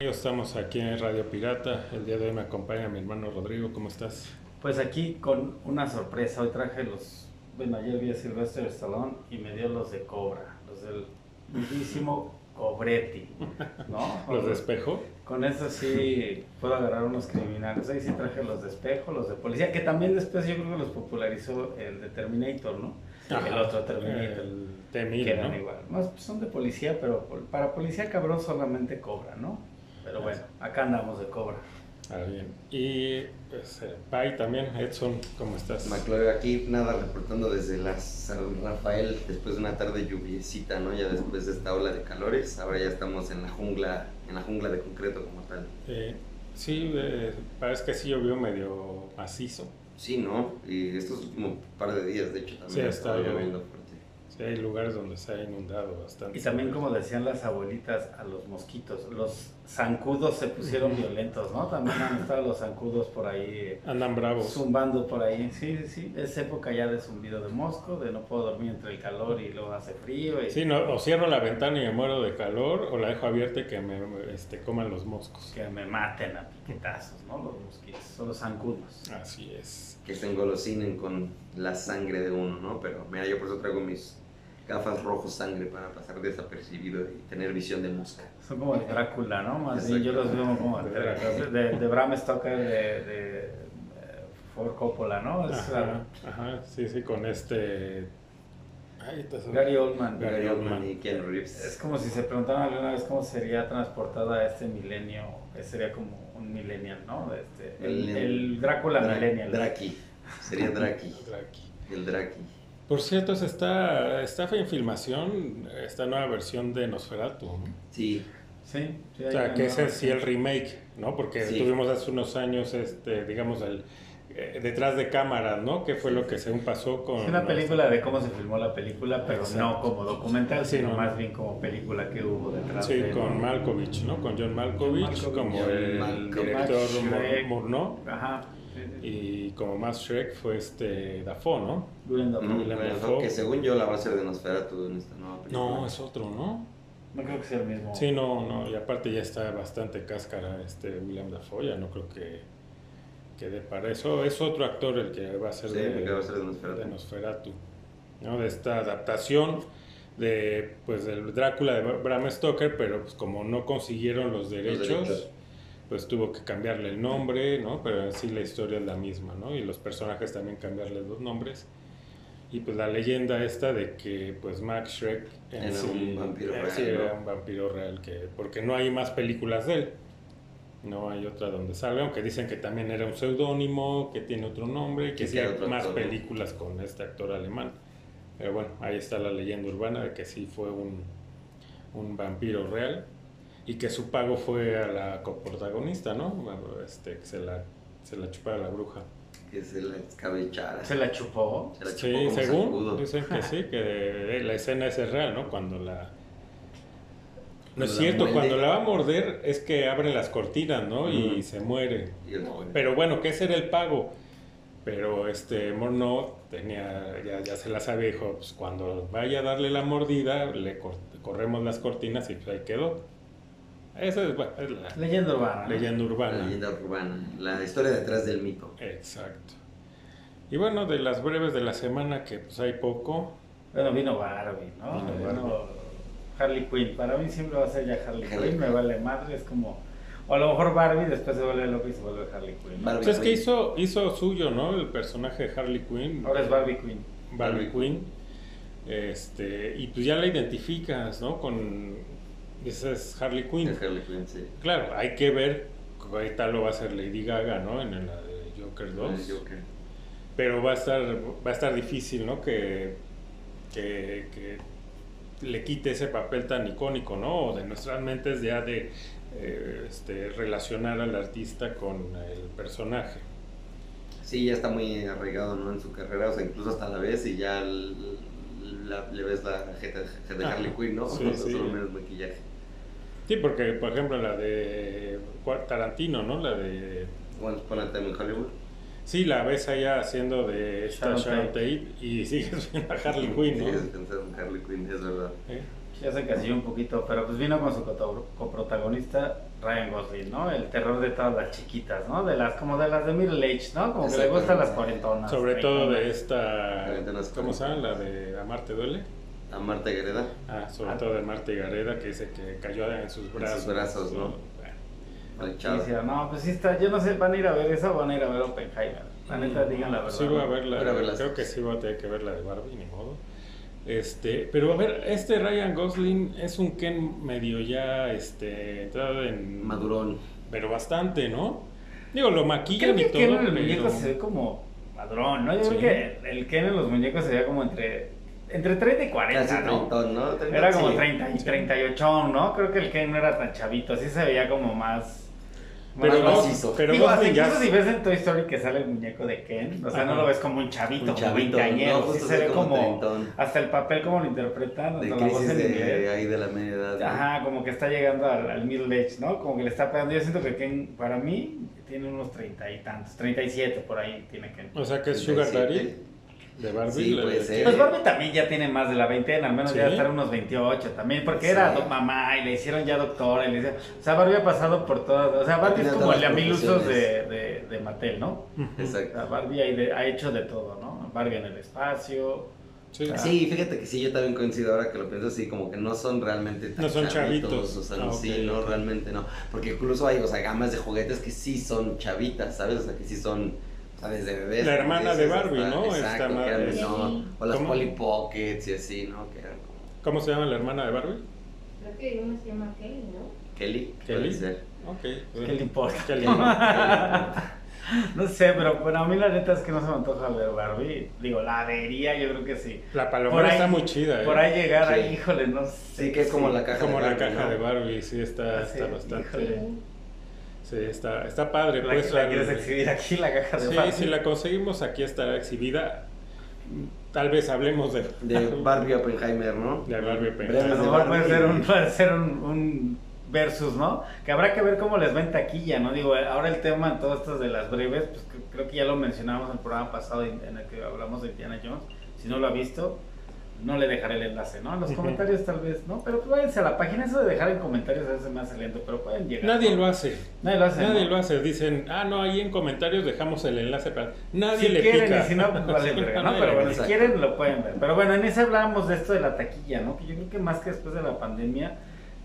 Estamos aquí en Radio Pirata. El día de hoy me acompaña mi hermano Rodrigo. ¿Cómo estás? Pues aquí con una sorpresa. Hoy traje los. Bueno, ayer vi a Sylvester Stallone y me dio los de Cobra, los del mismísimo Cobretti, ¿no? ¿Los de espejo? Con eso sí puedo agarrar unos criminales. Ahí sí traje los de espejo, los de policía, que también después yo creo que los popularizó el de Terminator, ¿no? Ajá. El otro Terminator. El T-1000, que eran ¿no? igual. No, pues son de policía, pero para policía cabrón solamente cobra, ¿no? Pero bueno, acá andamos de cobra. Ah, bien. Y pues, eh, Pai también. Edson, ¿cómo estás? McCloy aquí, nada, reportando desde la San Rafael después de una tarde lluviecita, ¿no? Ya después de esta ola de calores, ahora ya estamos en la jungla, en la jungla de concreto como tal. Eh, sí, eh, parece que sí llovió medio macizo. Sí, ¿no? Y estos últimos par de días, de hecho, también Sí, ha ha estado estado lloviendo fuerte. Sí, hay lugares donde se ha inundado bastante. Y también, como decían las abuelitas, a los mosquitos, los zancudos se pusieron violentos, ¿no? También han estado los zancudos por ahí, Andan bravos. zumbando por ahí. Sí, sí, sí, es época ya de zumbido de mosco, de no puedo dormir entre el calor y luego hace frío. Y Sí, no, o cierro la ventana y me muero de calor, o la dejo abierta y que me este, coman los moscos. Que me maten a piquetazos, ¿no? Los mosquitos, son los zancudos. Así es. Que se engolosinen con la sangre de uno, ¿no? Pero mira, yo por eso traigo mis gafas rojos sangre para pasar desapercibido y tener visión de mosca. Son como de Drácula, ¿no? Más bien yo los veo como de, de, de Bram Stoker, de, de, eh, Ford Coppola, ¿no? Es, Ajá, ajá, sí, sí, con este... Ay, Gary Oldman. Gary Gary Oldman. Y Keanu Reeves. Es como si se preguntaran alguna vez cómo sería transportada este milenio, que sería como un millennial, ¿no? Este, el, El- el Drácula Dra- millennial. Draki. Sería Draki. Draki. El Draki. Por cierto, está, está en filmación esta nueva versión de Nosferatu. ¿no? Sí, Sí, sí. O sea, que ese sí el remake, ¿no? Porque Sí. tuvimos hace unos años, este, digamos, el eh, detrás de cámaras, ¿no? Que fue lo que según pasó con... Es una película de cómo se filmó la película, pero Exacto. no como documental, Sí, sino no. más bien como película que hubo detrás Sí, de con Malkovich, ¿no? Con John Malkovich, Malkovich. como John el Malkovich. director. Murnau. Ajá. Y como más Shrek fue este Dafoe, ¿no? Willem Dafoe. Mm, Willem bueno, Dafoe. que según yo la va a ser de Nosferatu en esta nueva película. No, es otro, ¿no? No creo que sea el mismo. Sí, no, no, y aparte ya está bastante cáscara este William Dafoe, ya no creo que, que dé para eso. Es otro actor el que va a ser Sí, de, el que va a ser de Nosferatu. de Nosferatu, ¿no? De esta adaptación de, pues, del Drácula de Bram Stoker, pero pues como no consiguieron los derechos, derechos. pues tuvo que cambiarle el nombre, ¿no? Pero en sí la historia es la misma, ¿no? Y los personajes también cambiarles los nombres. Y pues la leyenda esta de que pues Max Shrek en Era sí, un vampiro eh, real, sí, era un vampiro real que porque no hay más películas de él. No hay otra donde salga, aunque dicen que también era un seudónimo, que tiene otro nombre, que Sí, hay más películas con este actor alemán. Pero bueno, ahí está la leyenda urbana de que sí fue un, un vampiro real y que su pago fue a la coprotagonista, ¿no? Este, que se la, se la chupara la bruja. Que se la escabechara. Se la chupó. Se la chupó Sí, como según dicen que sí, que la escena esa es real, ¿no? Cuando la... No es cierto, muerde. cuando la va a morder es que abre las cortinas, ¿no? Y se muere. Y. Pero bueno, que ese era el pago. Pero este Morneau tenía, ya, ya se la sabía, dijo, pues cuando vaya a darle la mordida, le cor- corremos las cortinas y pues ahí quedó. Esa es, bueno, es la Leyenda urbana. leyenda La urbana. leyenda urbana. La historia detrás del mito. Exacto. Y bueno, de las breves de la semana, que pues hay poco, Bueno, vino Barbie, ¿no? Vino Vino Harley Quinn. Para mí siempre va a ser ya Harley, Harley Quinn. Me vale madre. Es como. O a lo mejor Barbie después se vuelve loco y se vuelve Harley Quinn. ¿no? Pues es que hizo, hizo suyo, ¿no? El personaje de Harley Quinn. Ahora es Barbie Quinn. Barbie Barbie Quinn. Este, y pues ya la identificas, ¿no? Con. Esa es Harley Quinn. Es Harley Quinn, sí. Claro, hay que ver. Tal lo va a hacer Lady Gaga, ¿no? En la de Joker 2. El Joker. Pero va a estar, va a estar difícil, ¿no? Que, que, que le quite ese papel tan icónico, ¿no? De nuestras mentes ya de eh, este, relacionar al artista con el personaje. Sí, ya está muy arraigado ¿no? en su carrera, o sea, incluso hasta la ves y ya la- le ves la jeta de. Harley Quinn, ¿no? Sí, O sea, sí. Solo menos maquillaje. Sí, porque por ejemplo la de Tarantino, ¿no? La de... Once Upon a Time in Hollywood. Sí, la ves allá haciendo de esta Sharon Sharon Tate y sigues viendo a Harley Quinn, ¿no? Sigues pensando en Harley Quinn, es verdad. ¿Eh? ya se encasilló un poquito, pero pues vino con su coprotagonista Ryan Gosling, ¿no? El terror de todas las chiquitas, ¿no? De las, como de las de Middle Age, ¿no? Como que le gustan las cuarentonas. Sobre todo de esta. ¿Cómo se llama? La de Amarte Duele. A Marta Gareda. Ah, sobre Ah. todo de Marta y Gareda, que dice que cayó en sus brazos. brazos, ¿no? Bueno, no, pues sí está, yo no sé, van a ir a ver esa o van a ir a ver Oppenheimer. La neta, digan la verdad. Sí, voy a verla. Creo que sí voy a tener que ver la de Barbie, ni modo. Este, pero a ver, este Ryan Gosling es un Ken medio ya este, entrado en. Madurón. Pero bastante, ¿no? Digo, lo maquillan y todo. Ken en el pero- muñeco se ve como padrón, ¿no? Yo Sí. creo que el Ken en los muñecos se veía como entre, entre 30 y 40, Casi ¿no? Era como sí. 30 y 38, ¿no? Creo que el Ken no era tan chavito, así se veía como más... Pero, más macizo. pero Digo, ya. incluso si ves en Toy Story que sale el muñeco de Ken, o sea, no lo ves como un chavito, Un como veinteañero, no, sí se se ve como. Hasta el papel como lo interpretan, De la voz en de inglés. ahí de la media edad. ¿no? Ajá, como que está llegando al, al middle age, ¿no? Como que le está pegando. Yo siento que Ken, para mí, tiene unos treinta y tantos, 37 por ahí tiene Ken. O sea que es Sugar 37. Daddy de Barbie. Sí, puede de- ser. Pues Barbie también ya tiene más de la veintena, al menos ¿Sí? ya estar unos 28 también, porque Sí. era mamá y le hicieron ya doctora. Y le hicieron, o sea, Barbie ha pasado por todas. O sea, Barbie es como el de mil usos de, de, de Mattel, ¿no? Ujú. O sea, Exacto. Barbie ha, de- ha hecho de todo, ¿no? Barbie en el espacio. Sí. Ah. Sí, fíjate que sí, yo también coincido ahora que lo pienso así, como que no son realmente tan No son chavitos. O sea, Ah, sí, no, realmente no. Porque incluso hay, o sea, gamas de juguetes que sí son chavitas, ¿sabes? O sea, que sí son, desde bebés. La como hermana dices, de Barbie, hasta- ¿no? Esta Exacto, eran menor. O las ¿Cómo? Polly Pockets y así, ¿no? Que eran como ¿Cómo se llama la hermana de Barbie? Creo que una se llama Kelly, ¿no? Kelly. Kelly. ser. Ok. ¿Qué le importa? ¿Qué le No sé, pero bueno, a mí la neta es que no se me antoja ver Barbie. Digo, la vería, yo creo que sí. La palomera ahí- está muy chida. ¿eh? Por ahí llegar Sí. ahí, híjole, no sé. Sí, que es como la caja Como de la Barbie, caja ¿no? de Barbie, sí, está, Ah, sí, está bastante. híjole. Sí, está, está padre. La, pues, la al- quieres exhibir aquí, la caja de Sí, Barbie. si la conseguimos, aquí estará exhibida. Tal vez hablemos de, De Barbie Oppenheimer, ¿no? De Barbie Oppenheimer. Mejor puede ser un, puede ser un, un versus, ¿no? Que habrá que ver cómo les va en taquilla, ¿no? Digo, ahora el tema en todo esto de las breves, pues cre- creo que ya lo mencionamos en el programa pasado en en el que hablamos de Indiana Jones. Si no lo ha visto, no le dejaré el enlace, ¿no? En los comentarios tal vez, ¿no? Pero pues váyanse a la página, eso de dejar en comentarios a veces me hace lento, pero pueden llegar. Nadie ¿no? lo hace. Nadie lo hace. Nadie ¿no? lo hace. Dicen, ah, no, ahí en comentarios dejamos el enlace para. Nadie si le quieren pica. y si no, pues vale Sí, verga, ¿no? nadie Pero bueno, si quieren lo pueden ver. Pero bueno, en ese hablábamos de esto de la taquilla, ¿no? Que yo creo que más que después de la pandemia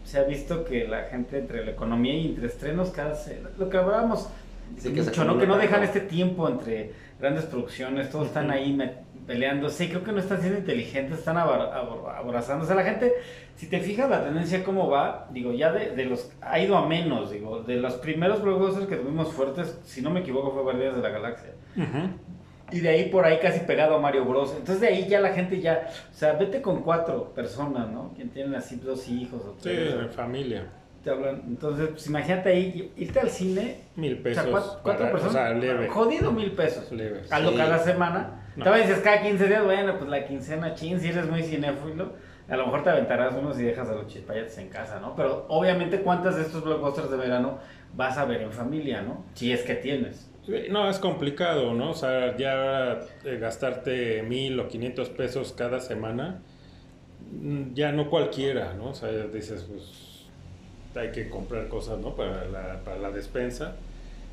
se ha visto que la gente entre la economía y entre estrenos cada se- lo que hablábamos Sí, que mucho, ¿no? Que no dejan este tiempo entre grandes producciones, todos están Ujú. ahí me- peleándose y creo que no están siendo inteligentes, están abra- abra- abrazándose. O la gente, si te fijas la tendencia cómo va, digo, ya de, de los, ha ido a menos, digo, de los primeros blockbusters que tuvimos fuertes, si no me equivoco fue Guardianes de la Galaxia. Y de ahí por ahí casi pegado a Mario Bros. Entonces de ahí ya la gente ya, o sea, vete con cuatro personas, ¿no? Quien tienen así dos hijos o Sí, tres. en familia. te hablan. Entonces, pues imagínate ahí, irte al cine, Mil o pesos. sea, cuatro, cuatro para- personas, O sea, leve. jodido mil pesos. Leve. Hazlo Sí. cada semana. No. Dices cada 15 días, bueno, pues la quincena, chin, si eres muy cinéfilo, a lo mejor te aventarás unos y dejas a los chispayates en casa, ¿no? Pero obviamente, ¿cuántas de estos blockbusters de verano vas a ver en familia, no? Si es que tienes. No, es complicado, ¿no? O sea, ya eh, gastarte mil o quinientos pesos cada semana, mm, ya no cualquiera, ¿no? O sea, dices, pues hay que comprar cosas, ¿no? Para la, para la despensa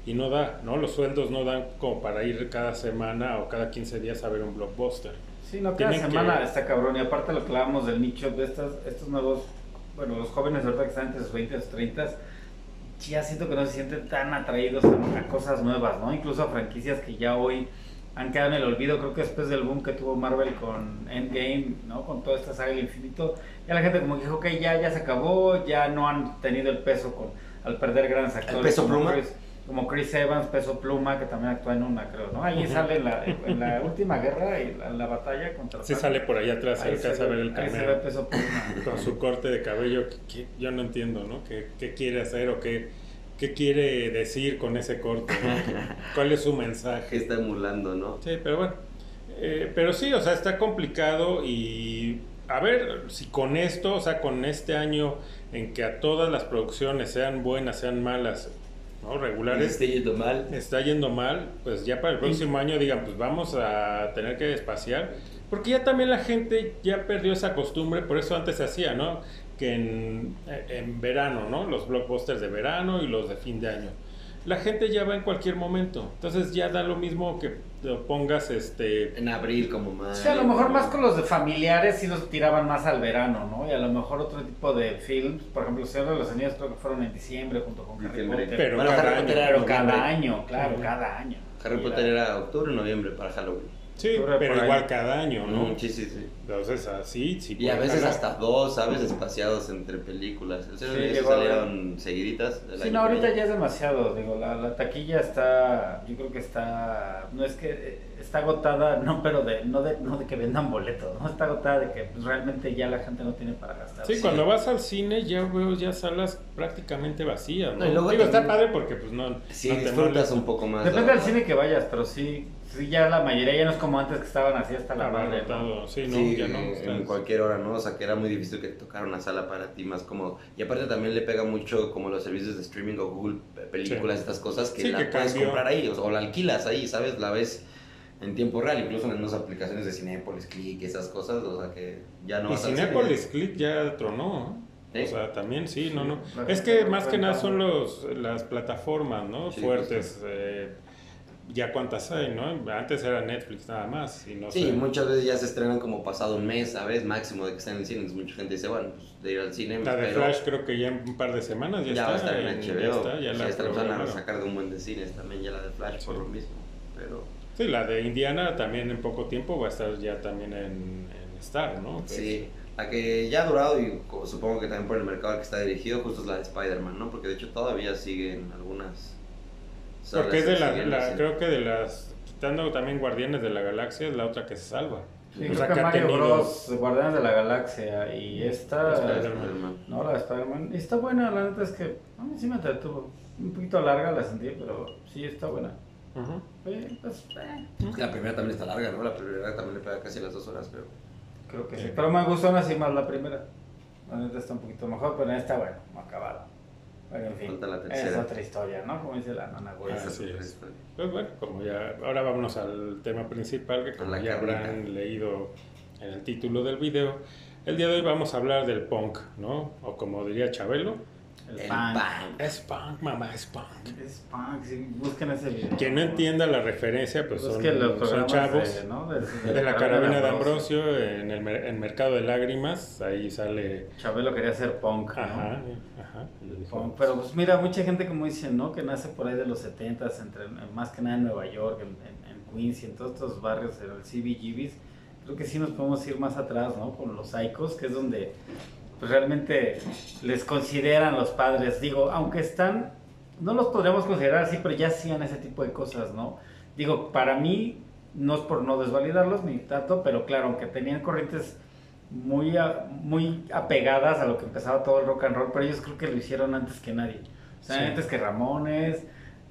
y no da, ¿no? Los sueldos no dan como para ir cada semana o cada 15 días a ver un blockbuster. Sí, no, cada Tienen semana que- está cabrón. Y aparte lo que hablábamos del nicho de estas, estos nuevos, bueno, los jóvenes ahorita que están entre sus 20 y sus 30, ya siento que no se sienten tan atraídos a, a cosas nuevas, ¿no? Incluso a franquicias que ya hoy han quedado en el olvido. Creo que después del boom que tuvo Marvel con Endgame, ¿no? Con toda esta saga del infinito, ya la gente como que dijo, ok, ya, ya se acabó, ya no han tenido el peso con, al perder grandes actores. peso como pluma? Chris- como Chris Evans, Peso Pluma, que también actúa en una, creo, ¿no? Ahí sale en la, en la última guerra y la, la batalla contra Sí sale por ahí atrás, Ahí se, alcanza a ver el ahí se ve cameo. Peso Pluma. Con su corte de cabello, que, que yo no entiendo, ¿no? ¿Qué, qué quiere hacer o qué, qué quiere decir con ese corte? ¿no? ¿Cuál es su que mensaje? está emulando, ¿no? Sí, pero bueno. Eh, pero sí, o sea, está complicado y a ver si con esto, o sea, con este año en que a todas las producciones, sean buenas, sean malas, ¿no? regulares, Esté yendo mal. está yendo mal, pues ya para el próximo año digan, pues vamos a tener que espaciar, Porque ya también la gente ya perdió esa costumbre, por eso antes se hacía, ¿no? Que en, en verano, ¿no? Los blockbusters de verano y los de fin de año. La gente ya va en cualquier momento. Entonces ya da lo mismo que lo pongas este En abril como más. Sí, a lo mejor más con los de familiares sí los tiraban más al verano, ¿no? Y a lo mejor otro tipo de films, por ejemplo, Señor de los Anillos creo que fueron en diciembre junto con Harry. Potter. Pero Bueno, cada Harry año. Era Pero cada año, claro, cada año. Harry Potter era octubre o noviembre para Halloween. Sí, pero igual cada año, ¿no? Mm, Sí, sí, sí. Entonces así, sí. Y a veces hasta dos, ¿sabes? Espaciados entre películas. El Señor Sí, salieron seguiditas. Sí, no, ahorita ya es demasiado, digo, la, la taquilla está, yo creo que está, no es que eh, está agotada, no, pero de, no de, no de que vendan boletos, no está agotada de que pues, realmente ya la gente no tiene para gastar. Sí, cuando vas al cine ya veo ya salas prácticamente vacías, ¿no? No, y luego Digo, está padre porque pues no... Sí, no te disfrutas molesta. un poco más. Depende del cine que vayas, pero sí, sí ya la mayoría ya no es como antes que estaban así hasta la madre. ¿no? Sí, no, Sí, ya no. en estás- cualquier hora, ¿no? O sea, que era muy difícil que te tocara una sala para ti más como... Y aparte también le pega mucho como los servicios de streaming o Google, eh, películas, Sí. estas cosas que Sí, la que puedes cambió. comprar ahí o, o la alquilas ahí, ¿sabes? La ves en tiempo real, incluso en unas aplicaciones de Cinepolis, Click, esas cosas, o sea que ya no y vas al cine. Cinépolis Click ya tronó. ¿Sí? O sea, también sí, no, no. Es que más que nada son los, las plataformas, ¿no? Sí, Fuertes. eh, ya cuántas hay, ¿no? Antes era Netflix nada más. Y no Sí, sé. muchas veces ya se estrenan como pasado un mes, ¿sabes? Máximo de que están en el cine. Entonces mucha gente dice, bueno, pues de ir al cine. La de pero Flash creo que ya en un par de semanas ya, ya, va a está. estar en HBO. Ya está, ya Sí, la esta van a sacar de un buen de cines también, ya la de Flash por Sí. lo mismo. Pero Sí, la de Indiana también en poco tiempo va a estar ya también en, en Star, ¿no? Pues, sí, la que ya ha durado y supongo que también por el mercado al que está dirigido, justo es la de Spider-Man, ¿no? Porque de hecho todavía siguen algunas. Porque es de la, creo que de las, quitando también Guardianes de la Galaxia, es la otra que se salva. Sí, O creo que que Mario tenido- Bros, Guardianes de la Galaxia y esta... Spider-Man. No, la de Spider-Man. Y Está buena, la neta es que a mí sí me entretuvo. Un poquito larga la sentí, pero sí está buena. Eh, pues, eh, Es que la primera también está larga, ¿no? La primera también le pega casi las dos horas, pero. creo que sí. Sí. Pero me gustó aún así más la primera. La neta está un poquito mejor, pero esta, bueno, no acabada. Pero en fin, Falta la es tercera. otra historia, ¿no? Como dice la nana güey. Ah, esa sí otra es. historia. Pues bueno, como ya, ahora vámonos al tema principal, que como la ya carnita. habrán leído en el título del video, el día de hoy vamos a hablar del punk, ¿no? O como diría Chabelo, El, El punk. punk. es punk, mamá, es punk. Es punk, sí, busquen ese video. Quien no entienda la referencia, pues son, son chavos de, ¿no? de, la carabina de Ambrosio en el en Mercado de Lágrimas, ahí sale... Chabelo quería ser punk, ¿no? Ajá, Punk, Pero pues mira, mucha gente como dice, ¿no? Que nace por ahí de los 70 entre más que nada en Nueva York, en, en, en Queens y en todos estos barrios, en el CBGBs. Creo que sí nos podemos ir más atrás, ¿no? Con los Psychos, que es donde pues, realmente les consideran los padres. Digo, aunque están, no los podríamos considerar así, pero ya hacían ese tipo de cosas, ¿no? Digo, para mí, no es por no desvalidarlos ni tanto, pero claro, aunque tenían corrientes muy, a- muy apegadas a lo que empezaba todo el rock and roll, pero ellos creo que lo hicieron antes que nadie. O sea, Sí. antes que Ramones,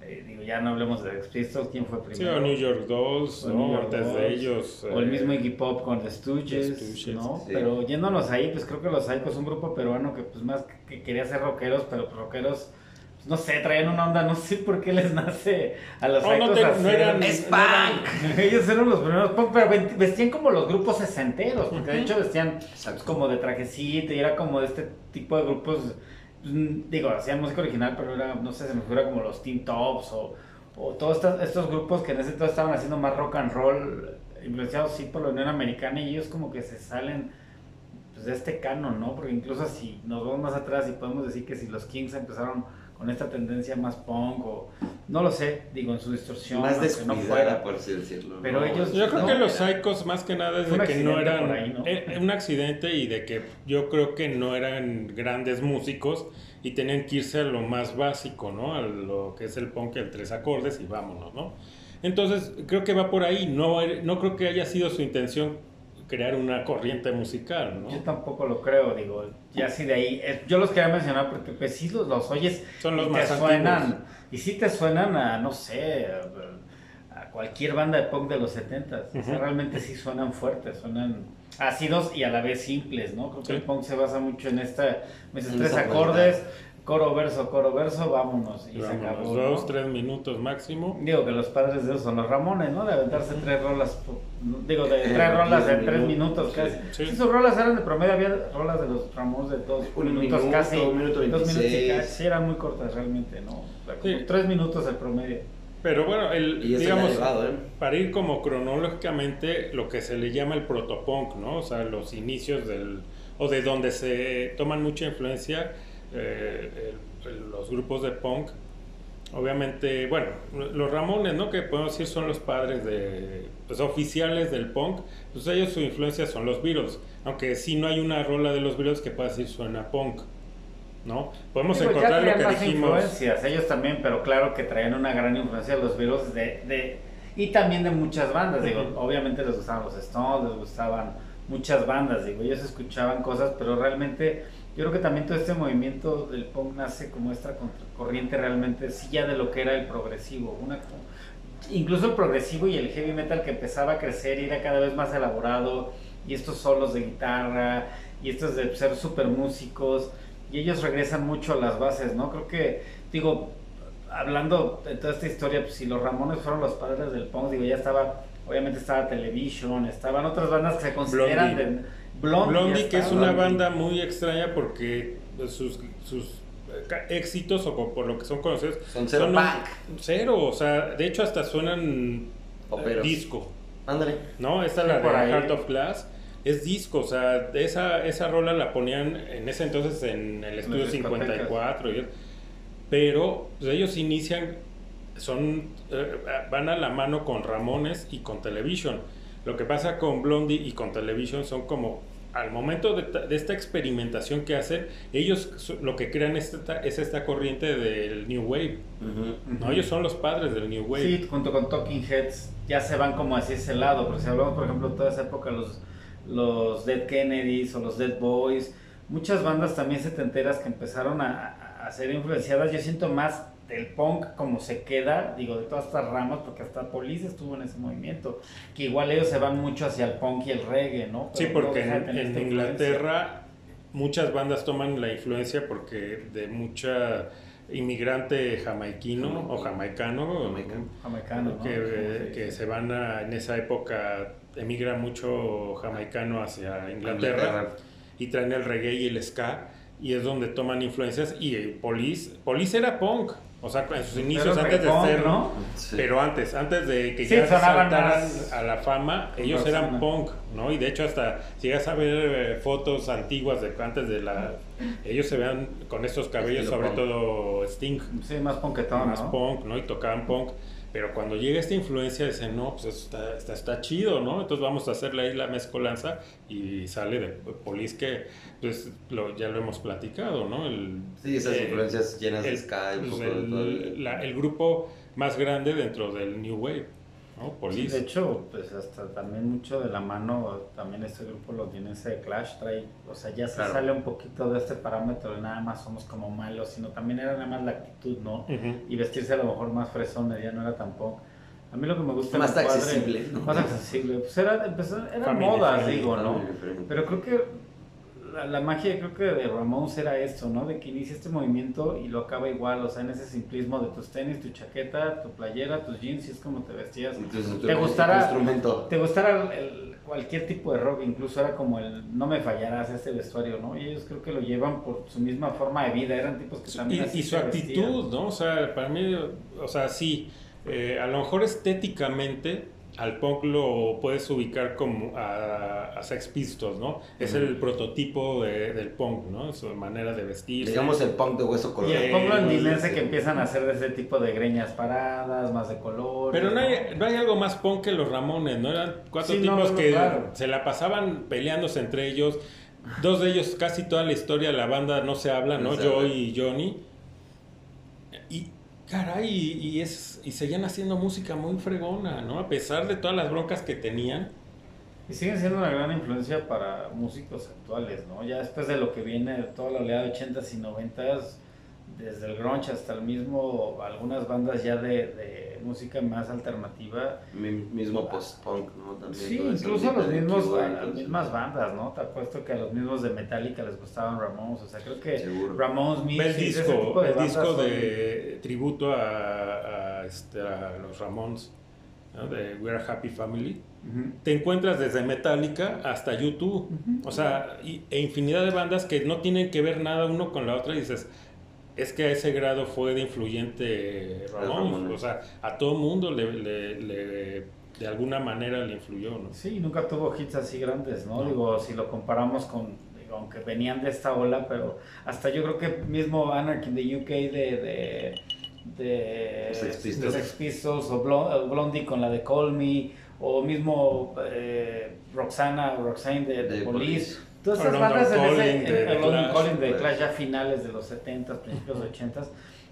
eh, digo, ya no hablemos de Expistos, quién fue Sí, primero. o New York Dolls, O ¿no? New York Antes Dolls, de ellos... O el eh, mismo Iggy Pop con The Stooges, The Stooges, ¿no? sí. Pero yéndonos ahí, pues creo que los Psychos es un grupo peruano que pues más que quería ser rockeros, pero pues, rockeros, pues, no sé, traían una onda, no sé por qué les nace a los Oh, no te- no eran- ¡Es no eran- punk! Ellos eran los primeros punk, pero vestían como los grupos sesenteros, porque de hecho vestían pues, como de trajecito y era como de este tipo de grupos, digo, hacían música original, pero era, no sé, se me figura como los Teen Tops o, o todos estos, estos grupos que en ese entonces estaban haciendo más rock and roll, influenciados sí por la Unión Americana y ellos como que se salen pues, de este canon, ¿no? Porque incluso si nos vamos más atrás y podemos decir que si los Kings empezaron con esta tendencia más punk o no lo sé, digo, en su distorsión, Más aunque no descuidada, fuera. por así decirlo. Pero ¿no? ellos- Yo creo No, que los Psychos más que nada es de que no eran ahí, ¿no? eh, un accidente y de que yo creo que no eran grandes músicos y tenían que irse a lo más básico, ¿no? A lo que es el punk, el tres acordes y vámonos, ¿no? Entonces creo que va por ahí, no, no creo que haya sido su intención crear una corriente musical, Yo ¿no? tampoco lo creo, digo, ya así de ahí, eh, yo los quería mencionar porque pues sí los, los oyes Son los y más te antiguos. suenan, y sí te suenan a, no sé, a, a cualquier banda de punk de los 70 o sea, realmente sí suenan fuertes, suenan ácidos y a la vez simples, ¿no? Creo que el punk se basa mucho en esta, esos En tres esa acordes, coro, verso, coro, verso, vámonos. Y se acabó. dos, ¿no? tres minutos máximo. Digo que los padres de esos son los Ramones, ¿no? De aventarse tres rolas, digo, de Eh, tres rolas diez en tres minutos, casi. sí. Sí, sus rolas eran de promedio, había rolas de los Ramones de dos Un minutos minuto, casi. un minuto dos minutos y veintiséis. casi, sí, eran muy cortas realmente, ¿no? Como Sí. Tres minutos el promedio. Pero bueno, el, digamos, elevado, ¿eh? para ir como cronológicamente, lo que se le llama el protopunk, ¿no? O sea, los inicios del, o de donde se toman mucha influencia eh, el- los grupos de punk. Obviamente, bueno, los Ramones, ¿no? Que podemos decir son los padres de, pues, oficiales del punk. Pues ellos su influencia son los Beatles. Aunque sí no hay una rola de los Beatles que pueda decir suena punk, ¿no? Podemos Digo, encontrar lo que más dijimos. influencias, ellos también, pero claro que traían una gran influencia de los Beatles de, de, y también de muchas bandas, digo, obviamente les gustaban los Stones, les gustaban muchas bandas, digo, ellos escuchaban cosas, pero realmente yo creo que también todo este movimiento del punk nace como esta corriente realmente, sí ya de lo que era el progresivo, una incluso el progresivo y el heavy metal que empezaba a crecer y era cada vez más elaborado, y estos solos de guitarra, y estos de ser super músicos, y ellos regresan mucho a las bases, ¿no? Creo que, digo, hablando de toda esta historia, pues si los Ramones fueron los padres del punk, digo, ya estaba, obviamente estaba Television, estaban otras bandas que se consideran de... Blondie, Blondie, que es una banda muy extraña porque pues, sus, sus éxitos o por lo que son conocidos Son cero un- cero, o sea, de hecho hasta suenan eh, disco, Ándale. ¿no? Esta Sí, la de ahí. Heart of Glass es disco, o sea, esa esa rola la ponían en ese entonces en el estudio las discotecas. 54 y- pero pues, ellos inician son eh, van a la mano con Ramones y con Television. Lo que pasa con Blondie y con Television son como al momento de, ta- de esta experimentación que hacen, ellos lo que crean es esta, es esta corriente del New Wave. ¿no? Ellos son los padres del New Wave. Sí, junto con Talking Heads ya se van como hacia ese lado, porque si hablamos, por ejemplo, toda esa época, los, los Dead Kennedys o los Dead Boys, muchas bandas también setenteras que empezaron a, a- a ser influenciadas, yo siento más del punk como se queda, digo, de todas estas ramas, porque hasta Police estuvo en ese movimiento, que igual ellos se van mucho hacia el punk y el reggae, ¿no? Sí, Pero porque en, influencia. Inglaterra muchas bandas toman la influencia porque de mucha inmigrante jamaiquino o jamaicano, Jamaicano. Jamaicano, ¿no? que, sí, que se van a, en esa época emigra mucho jamaicano hacia Inglaterra, Inglaterra. y traen el reggae y el ska y es donde toman influencias y el Police, Police era punk, o sea, en sus inicios Pero antes de ser ¿no? Sí. pero antes, antes de que Sí, ya saltaran más a la fama, ellos eran punk, ¿no? Y de hecho hasta si llegas a ver eh, fotos antiguas de antes de la... Ellos se vean con estos cabellos, sobre punk. todo Sting, Sí, más punketón, más ¿no? punk, ¿no? Y tocaban punk. Pero cuando llega esta influencia dicen, no, pues eso está, está, está chido, ¿no? Entonces vamos a hacerle ahí la mezcolanza y sale de Police que, pues lo, ya lo hemos platicado, ¿no? El, Sí, esas eh, influencias llenas de el, ska y un pues, el, la- el grupo más grande dentro del New Wave, ¿no? Sí, Police. de hecho, pues hasta también mucho de la mano, también este grupo lo tiene ese Clash, trae, o sea, ya se Claro. sale un poquito de este parámetro de nada más somos como malos, sino también era nada más la actitud, ¿no? Y vestirse a lo mejor más fresones, ya no era tampoco. A mí lo que me gusta Más cuadre- accesible, ¿no? Más accesible, pues era, empezó, eran Family modas, digo, ¿no? Pero creo que la, la magia creo que de Ramones era esto, ¿no? De que inicia este movimiento y lo acaba igual, o sea, en ese simplismo de tus tenis, tu chaqueta, tu playera, tus jeans, y es como te vestías. Entonces, ¿Te tu gustará- instrumento. Te gustara el- el- cualquier tipo de rock, incluso era como el no me fallarás este vestuario, ¿no? Y ellos creo que lo llevan por su misma forma de vida, eran tipos que también Y, así y su se vestían. actitud, ¿no? O sea, para mí, o sea, sí, eh, a lo mejor estéticamente al punk lo puedes ubicar como a, a Sex Pistols, ¿no? Es el prototipo de- del punk, ¿no? Su manera de vestir. Digamos el punk de hueso Y colorado. el punk londinense Sí. que empiezan a hacer de ese tipo de greñas paradas, más de color. Pero no hay, no hay algo más punk que los Ramones, ¿no? Eran cuatro Sí, tipos no, que claro. se la pasaban peleándose entre ellos. Dos de ellos, casi toda la historia, la banda no se habla, No ¿no? se Joe habla. y Johnny. Y, caray, y, y es, y seguían haciendo música muy fregona, ¿no? A pesar de todas las broncas que tenían. Y siguen siendo una gran influencia para músicos actuales, ¿no? Ya después de lo que viene, de toda la oleada de 80s y 90s, desde el grunge hasta el mismo, algunas bandas ya de, de música más alternativa. Mi- mismo post-punk, ¿no? También Sí, incluso los mismos, a las mismas bandas, ¿no? Te apuesto que a los mismos de Metallica les gustaban Ramones, o sea, creo que Seguro. Ramones, Ve el disco, de el disco son- de tributo a, a, este, a los Ramones, ¿no? de We're a Happy Family. Ujú. Te encuentras desde Metallica hasta YouTube, Ujú. o sea, y- e infinidad de bandas que no tienen que ver nada uno con la otra y dices, es que a ese grado fue de influyente Ramones. o sea, a todo mundo le, le- le- de alguna manera le influyó, ¿no? Sí, nunca tuvo hits así grandes, ¿no? No. Digo, si lo comparamos con, digo, aunque venían de esta ola, pero hasta yo creo que mismo Anarchy in the UK de, de, de Sex de Pistols. Sex Pistols o Blon- Blondie con la de Call Me, o mismo eh, Roxana, Roxane de, de De Police. Police. Todas London bandas en ese, Calling de London Clash. De ya finales de los 70s, principios de 80s,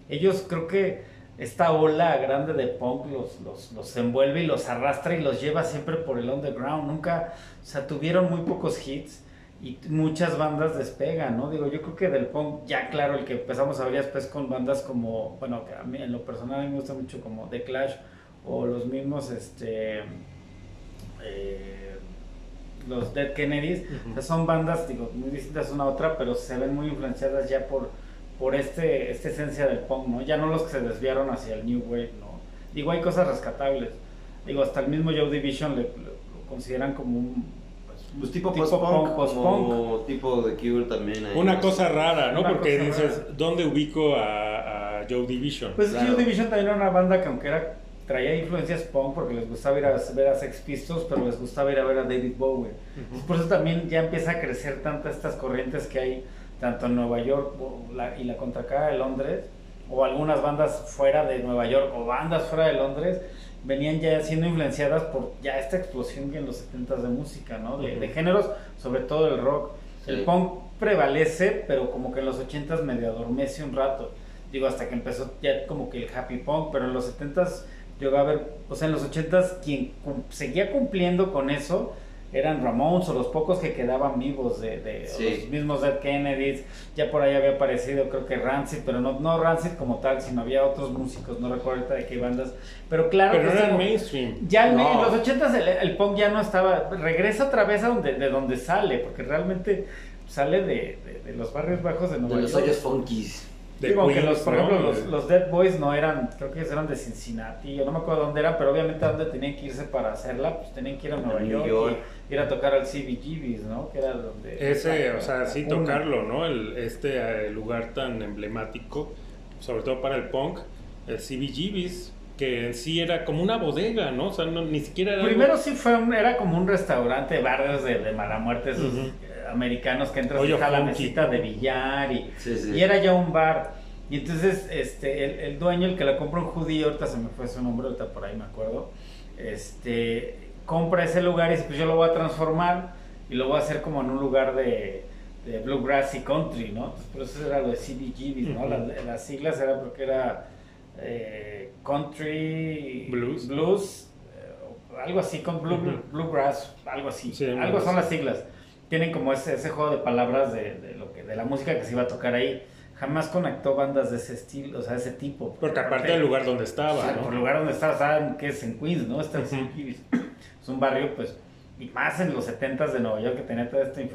ellos creo que esta ola grande de punk los, los, los envuelve y los arrastra y los lleva siempre por el underground. Nunca, o sea, tuvieron muy pocos hits y muchas bandas despegan, ¿no? Digo, yo creo que del punk, ya claro, el que empezamos a ver después con bandas como, bueno, que a mí en lo personal a mí me gusta mucho como The Clash o los mismos, este, eh, los Dead Kennedys, Ujú. o sea, son bandas, digo, muy distintas una a otra, pero se ven muy influenciadas ya por, por este, esta esencia del punk, ¿no? Ya no los que se desviaron hacia el New Wave, ¿no? Digo, hay cosas rescatables. Digo, hasta el mismo Joe Division le, le- lo consideran como un... pues, Pues tipo, Tipo post-punk, punk, post-punk. como tipo de Cure también. ahí, Una cosa rara, ¿no? Una Porque dices, rara. ¿dónde ubico a, a Joe Division? Pues Claro. Joe Division también era una banda que aunque era traía influencias punk porque les gustaba ir a ver a Sex Pistols, pero les gustaba ir a ver a David Bowie. Ujú. Por eso también ya empieza a crecer tantas estas corrientes que hay tanto en Nueva York y la contracara de Londres, o algunas bandas fuera de Nueva York o bandas fuera de Londres, venían ya siendo influenciadas por ya esta explosión que en los 70 de música, ¿no? De, de Ujú. géneros, sobre todo el rock. Sí. El punk prevalece, pero como que en los 80s medio adormece un rato. Digo, hasta que empezó ya como que el happy punk, pero en los 70s llegó a ver, o sea, en los 80s quien cum- seguía cumpliendo con eso eran Ramones o los pocos que quedaban vivos de, de o Sí. los mismos Dead Kennedys, ya por ahí había aparecido creo que Rancid, pero no, no Rancid como tal, sino había otros músicos, no recuerdo ahorita de qué bandas, pero claro Pero que no es era como- mainstream. ya en, No. en los 80s el, el punk ya no estaba, regresa otra vez a donde, de donde sale, porque realmente sale de, de- de los barrios bajos de Nueva De los York. hoyos funkies. Digo, Queens, los, por ¿no? ejemplo, los, los Dead Boys no eran, creo que eran de Cincinnati, yo no me acuerdo dónde eran, pero obviamente a dónde tenían que irse para hacerla, pues tenían que ir a Nueva York, York. y ir a tocar al CBGB's, ¿no? Que era donde... Ese, la- o sea, sí tocarlo, ¿no? El, este eh, lugar tan emblemático, sobre todo para el punk, el CBGB's, que en sí era como una bodega, ¿no? O sea, no, ni siquiera era... algo- Primero sí fue un- era como un restaurante, barrios de, de mala muerte, esos Ujú. eh, americanos que entras a la mesita de billar y... Sí, sí. Y era ya un bar. Y entonces este, el, el dueño, el que la compra un judío, ahorita se me fue su nombre, ahorita por ahí me acuerdo, este, compra ese lugar y dice, pues yo lo voy a transformar y lo voy a hacer como en un lugar de, de bluegrass y country, ¿no? Entonces, por eso era lo de CBGB, ¿no? Ujú. las, las siglas era porque era eh, country Blues. blues eh, algo así, con blue, bluegrass, algo así, Sí, algo son las siglas tienen como ese, ese juego de palabras de, de lo que de la música que se iba a tocar ahí. Jamás conectó bandas de ese estilo, o sea, de ese tipo. Porque aparte del lugar donde estaba, o sea, por el lugar donde estaba, saben que es en Queens, ¿no? Está en. Es un barrio, pues, y más en los 70s de Nueva York que tenía todo este,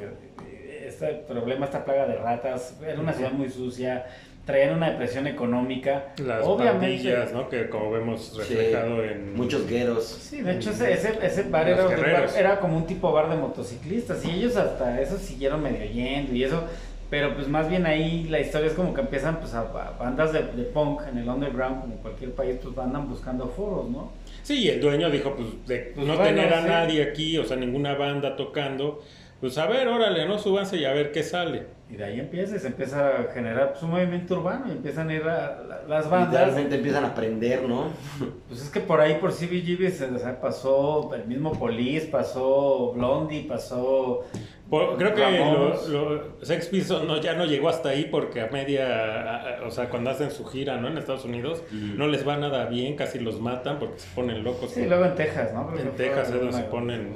este problema, esta plaga de ratas. Era una ciudad muy sucia, traían una depresión económica. Las Obviamente. pandillas, ¿no? Que como vemos Sí, reflejado en... Muchos gueros. Sí, de hecho ese, ese, ese bar, era, un bar- era como un tipo bar de motociclistas y ellos hasta eso siguieron medio yendo y eso, pero pues más bien ahí la historia es como que empiezan pues a, a bandas de, de punk en el underground como cualquier país pues andan buscando foros, ¿no? Sí, y el dueño dijo, pues, de Pues no bueno, tener a sí. nadie aquí, o sea, ninguna banda tocando, pues a ver, órale, ¿no? Súbanse y a ver qué sale. Y de ahí empieza y se empieza a generar pues, un movimiento urbano y empiezan a ir a, la- las bandas. Literalmente empiezan a aprender, ¿no? Pues es que por ahí por CBGB se o sea, pasó el mismo Police, pasó Blondie, pasó Por- creo que lo, lo- Sex Pistols no, ya no llegó hasta ahí porque a media, a- a- o sea, cuando hacen su gira, ¿no? En Estados Unidos, Mm. no les va nada bien, casi los matan porque se ponen locos. Sí, luego en Texas, ¿no? Creo En Texas es donde se ponen-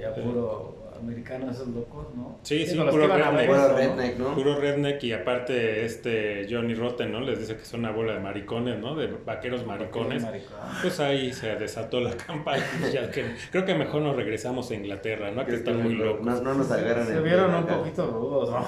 ya puro americanos esos locos, ¿no? Sí, sí, puro redneck. Puro redneck, ¿no? Puro redneck y aparte este Johnny Rotten, ¿no? Les dice que son una bola de maricones, ¿no? De vaqueros maricones. Pues ahí se desató la campaña. Ya que, creo que mejor nos regresamos a Inglaterra, ¿no? Que están muy locos. No, no nos agarran Se en vieron un acá. poquito rudos, ¿no?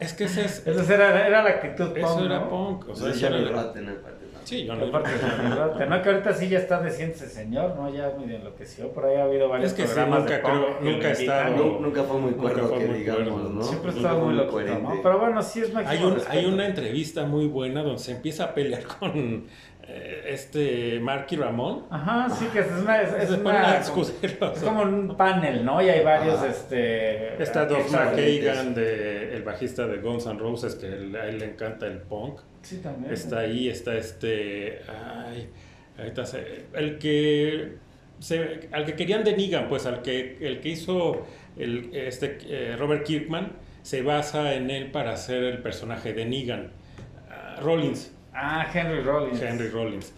Es que ese es, Esa era, era la actitud punk, eso era ¿no? punk. O sea, Johnny Rotten, aparte, ¿no? Sí, Johnny Aparte de Johnny Rotten, ¿no? Que ahorita sí ya está de ese señor, ¿no? Ya medio enloqueció. Por ahí ha habido varios Es que sí, nunca de creo- nunca Nu- Nunca fue muy cuerdo, fue que muy digamos, cuerdo. ¿no? Siempre estaba muy loquito. ¿no? Pero bueno, sí es máximo Hay, un, hay una entrevista muy buena donde se empieza a pelear con este Marky Ramón. Ajá, sí, que es una... Es, es una discutir. o es como un panel, ¿no? Y hay varios, Ajá. este... Está artistas. McKagan, de, el bajista de Guns N' Roses, que a él le encanta el punk. Sí, también. Está ahí, está este. Ay, ahorita se- el que. Se, al que querían de Negan, pues al que el que hizo el, este, eh, Robert Kirkman se basa en él para hacer el personaje de Negan. Ah, Rollins, Ah, Henry Rollins. Henry Rollins.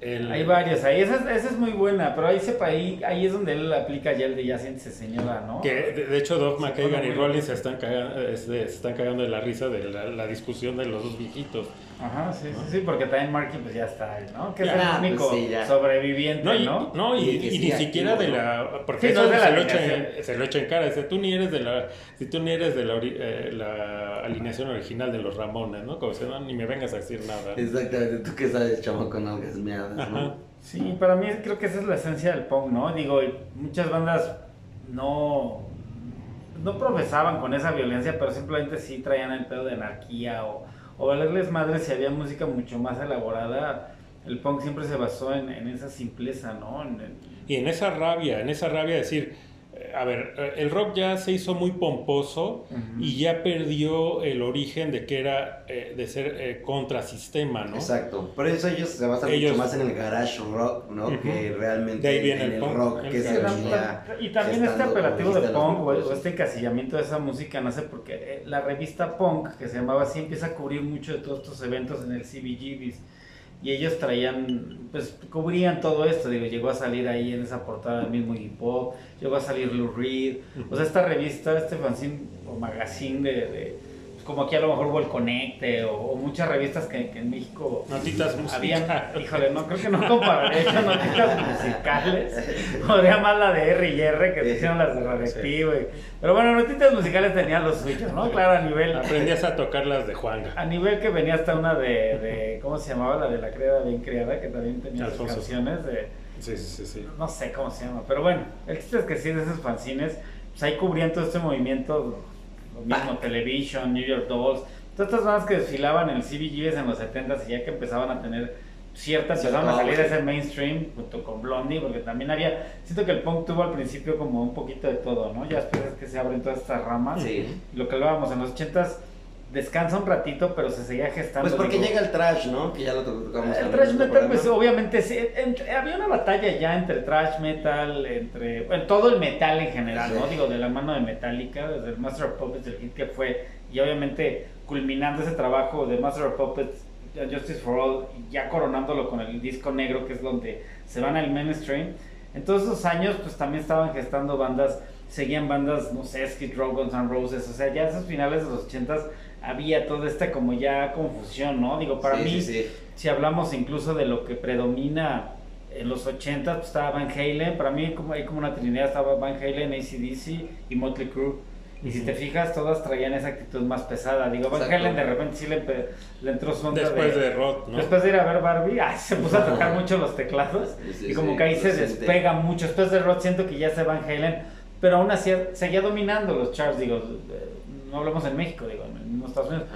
El- Hay varios ahí. Esa, es- esa es muy buena, pero ahí, sepa, ahí, ahí es donde él aplica ya el de ya siéntese señora, ¿no? Que de, de hecho Se McKagan y Rollins se están, cagando, se están cagando de la risa de la, la discusión de los dos viejitos. Ajá, sí, sí, sí, porque también Marky pues ya está ahí, ¿no? Que es el único pues sí, ya. sobreviviente, No, y, ¿no? no, y, ni activo, siquiera de la. Porque Sí, no eso es de la se, lo echa se lo echa en cara. Dice, tú ni eres de la. Si tú ni eres de la, eh, la alineación original de los Ramones, ¿no? Como si no, ni me vengas a decir nada. Exactamente, tú que sabes, chamo, con algas meadas, Ajá. ¿no? Sí, para mí creo que esa es la esencia del punk, ¿no? Digo, y muchas bandas no, no profesaban con esa violencia, pero simplemente sí traían el pedo de anarquía o, o valerles madre si había música mucho más elaborada. El punk siempre se basó en, en esa simpleza, ¿no? Y en esa rabia, en esa rabia de decir. A ver, eh, el rock ya se hizo muy pomposo y ya perdió el origen de que era eh, de ser eh, contrasistema, ¿no? Exacto. Por eso ellos se basan Ellos- mucho más en el garage rock, ¿no? Que realmente De ahí viene en el el, punk, rock el que se venía. Y también este apelativo de punk o, este encasillamiento de esa música nace porque eh, la revista Punk, que se llamaba así, empieza a cubrir mucho de todos estos eventos en el CBGBs. Y ellos traían, pues cubrían todo esto. Digo, llegó a salir ahí en esa portada el mismo Pop, llegó a salir Lou Reed. O sea, esta revista, este fanzine o magazine de, de, como aquí a lo mejor hubo el Conecte o, o muchas revistas que, que en México Notitas habían, musicales. híjole, no creo que no compararé esas noticias musicales. Podría más la de R y R que se hicieron las de Radioactivo. y- Pero bueno, notitas musicales tenían los suyos, ¿no? Claro, a nivel Aprendías a tocar las de Juanga. a nivel que venía hasta una de, de ¿cómo se llamaba? La de la criada bien criada, que también tenía sus Alfonso. canciones de Sí, sí, sí. sí. no sé cómo se llama, pero bueno, el chiste es que sí, de esos fanzines, pues ahí cubrían todo este movimiento, mismo, Television, New York Dolls, todas estas bandas que desfilaban en el CBGBs en los 70s y ya que empezaban a tener cierta, Cierto empezaron a salir auge. ese mainstream junto con Blondie, porque también había, siento que el punk tuvo al principio como un poquito de todo, ¿no? Ya después es que se abren todas estas ramas, Sí. lo que hablábamos en los 80s, descansa un ratito, pero se seguía gestando. Pues porque digo, llega el trash, ¿no? Que ya lo to- tocamos. el este metal, pues obviamente sí, entre- había una batalla ya entre thrash metal, entre bueno, todo el metal en general, ¿no? Digo, de la mano de Metallica, desde el Master of Puppets, el hit que fue, y obviamente culminando ese trabajo de Master of Puppets, Justice for All, ya coronándolo con el disco negro, que es donde se van al mainstream. En todos esos años, pues también estaban gestando bandas, seguían bandas, no sé, Skid Row, Guns N' Roses, o sea, ya esos finales de los 80s había toda esta como ya confusión, ¿no? Digo, para Sí, mí, sí, sí. si hablamos incluso de lo que predomina en los 80, pues estaba Van Halen, para mí como, hay como una trinidad, estaba Van Halen, ACDC y Motley Crue. Y si te fijas, todas traían esa actitud más pesada. Digo, Van Exacto. Halen de repente sí le, le entró su onda Después de... de Rod, ¿no? Después de ir a ver Barbie, ay, se puso a tocar mucho los teclados. Sí, sí, y como sí, que ahí se siente. despega mucho. Después de Rod siento que ya se Van Halen, pero aún así seguía dominando los charts. Digo, eh, no hablamos en México, digo, en en Estados Unidos.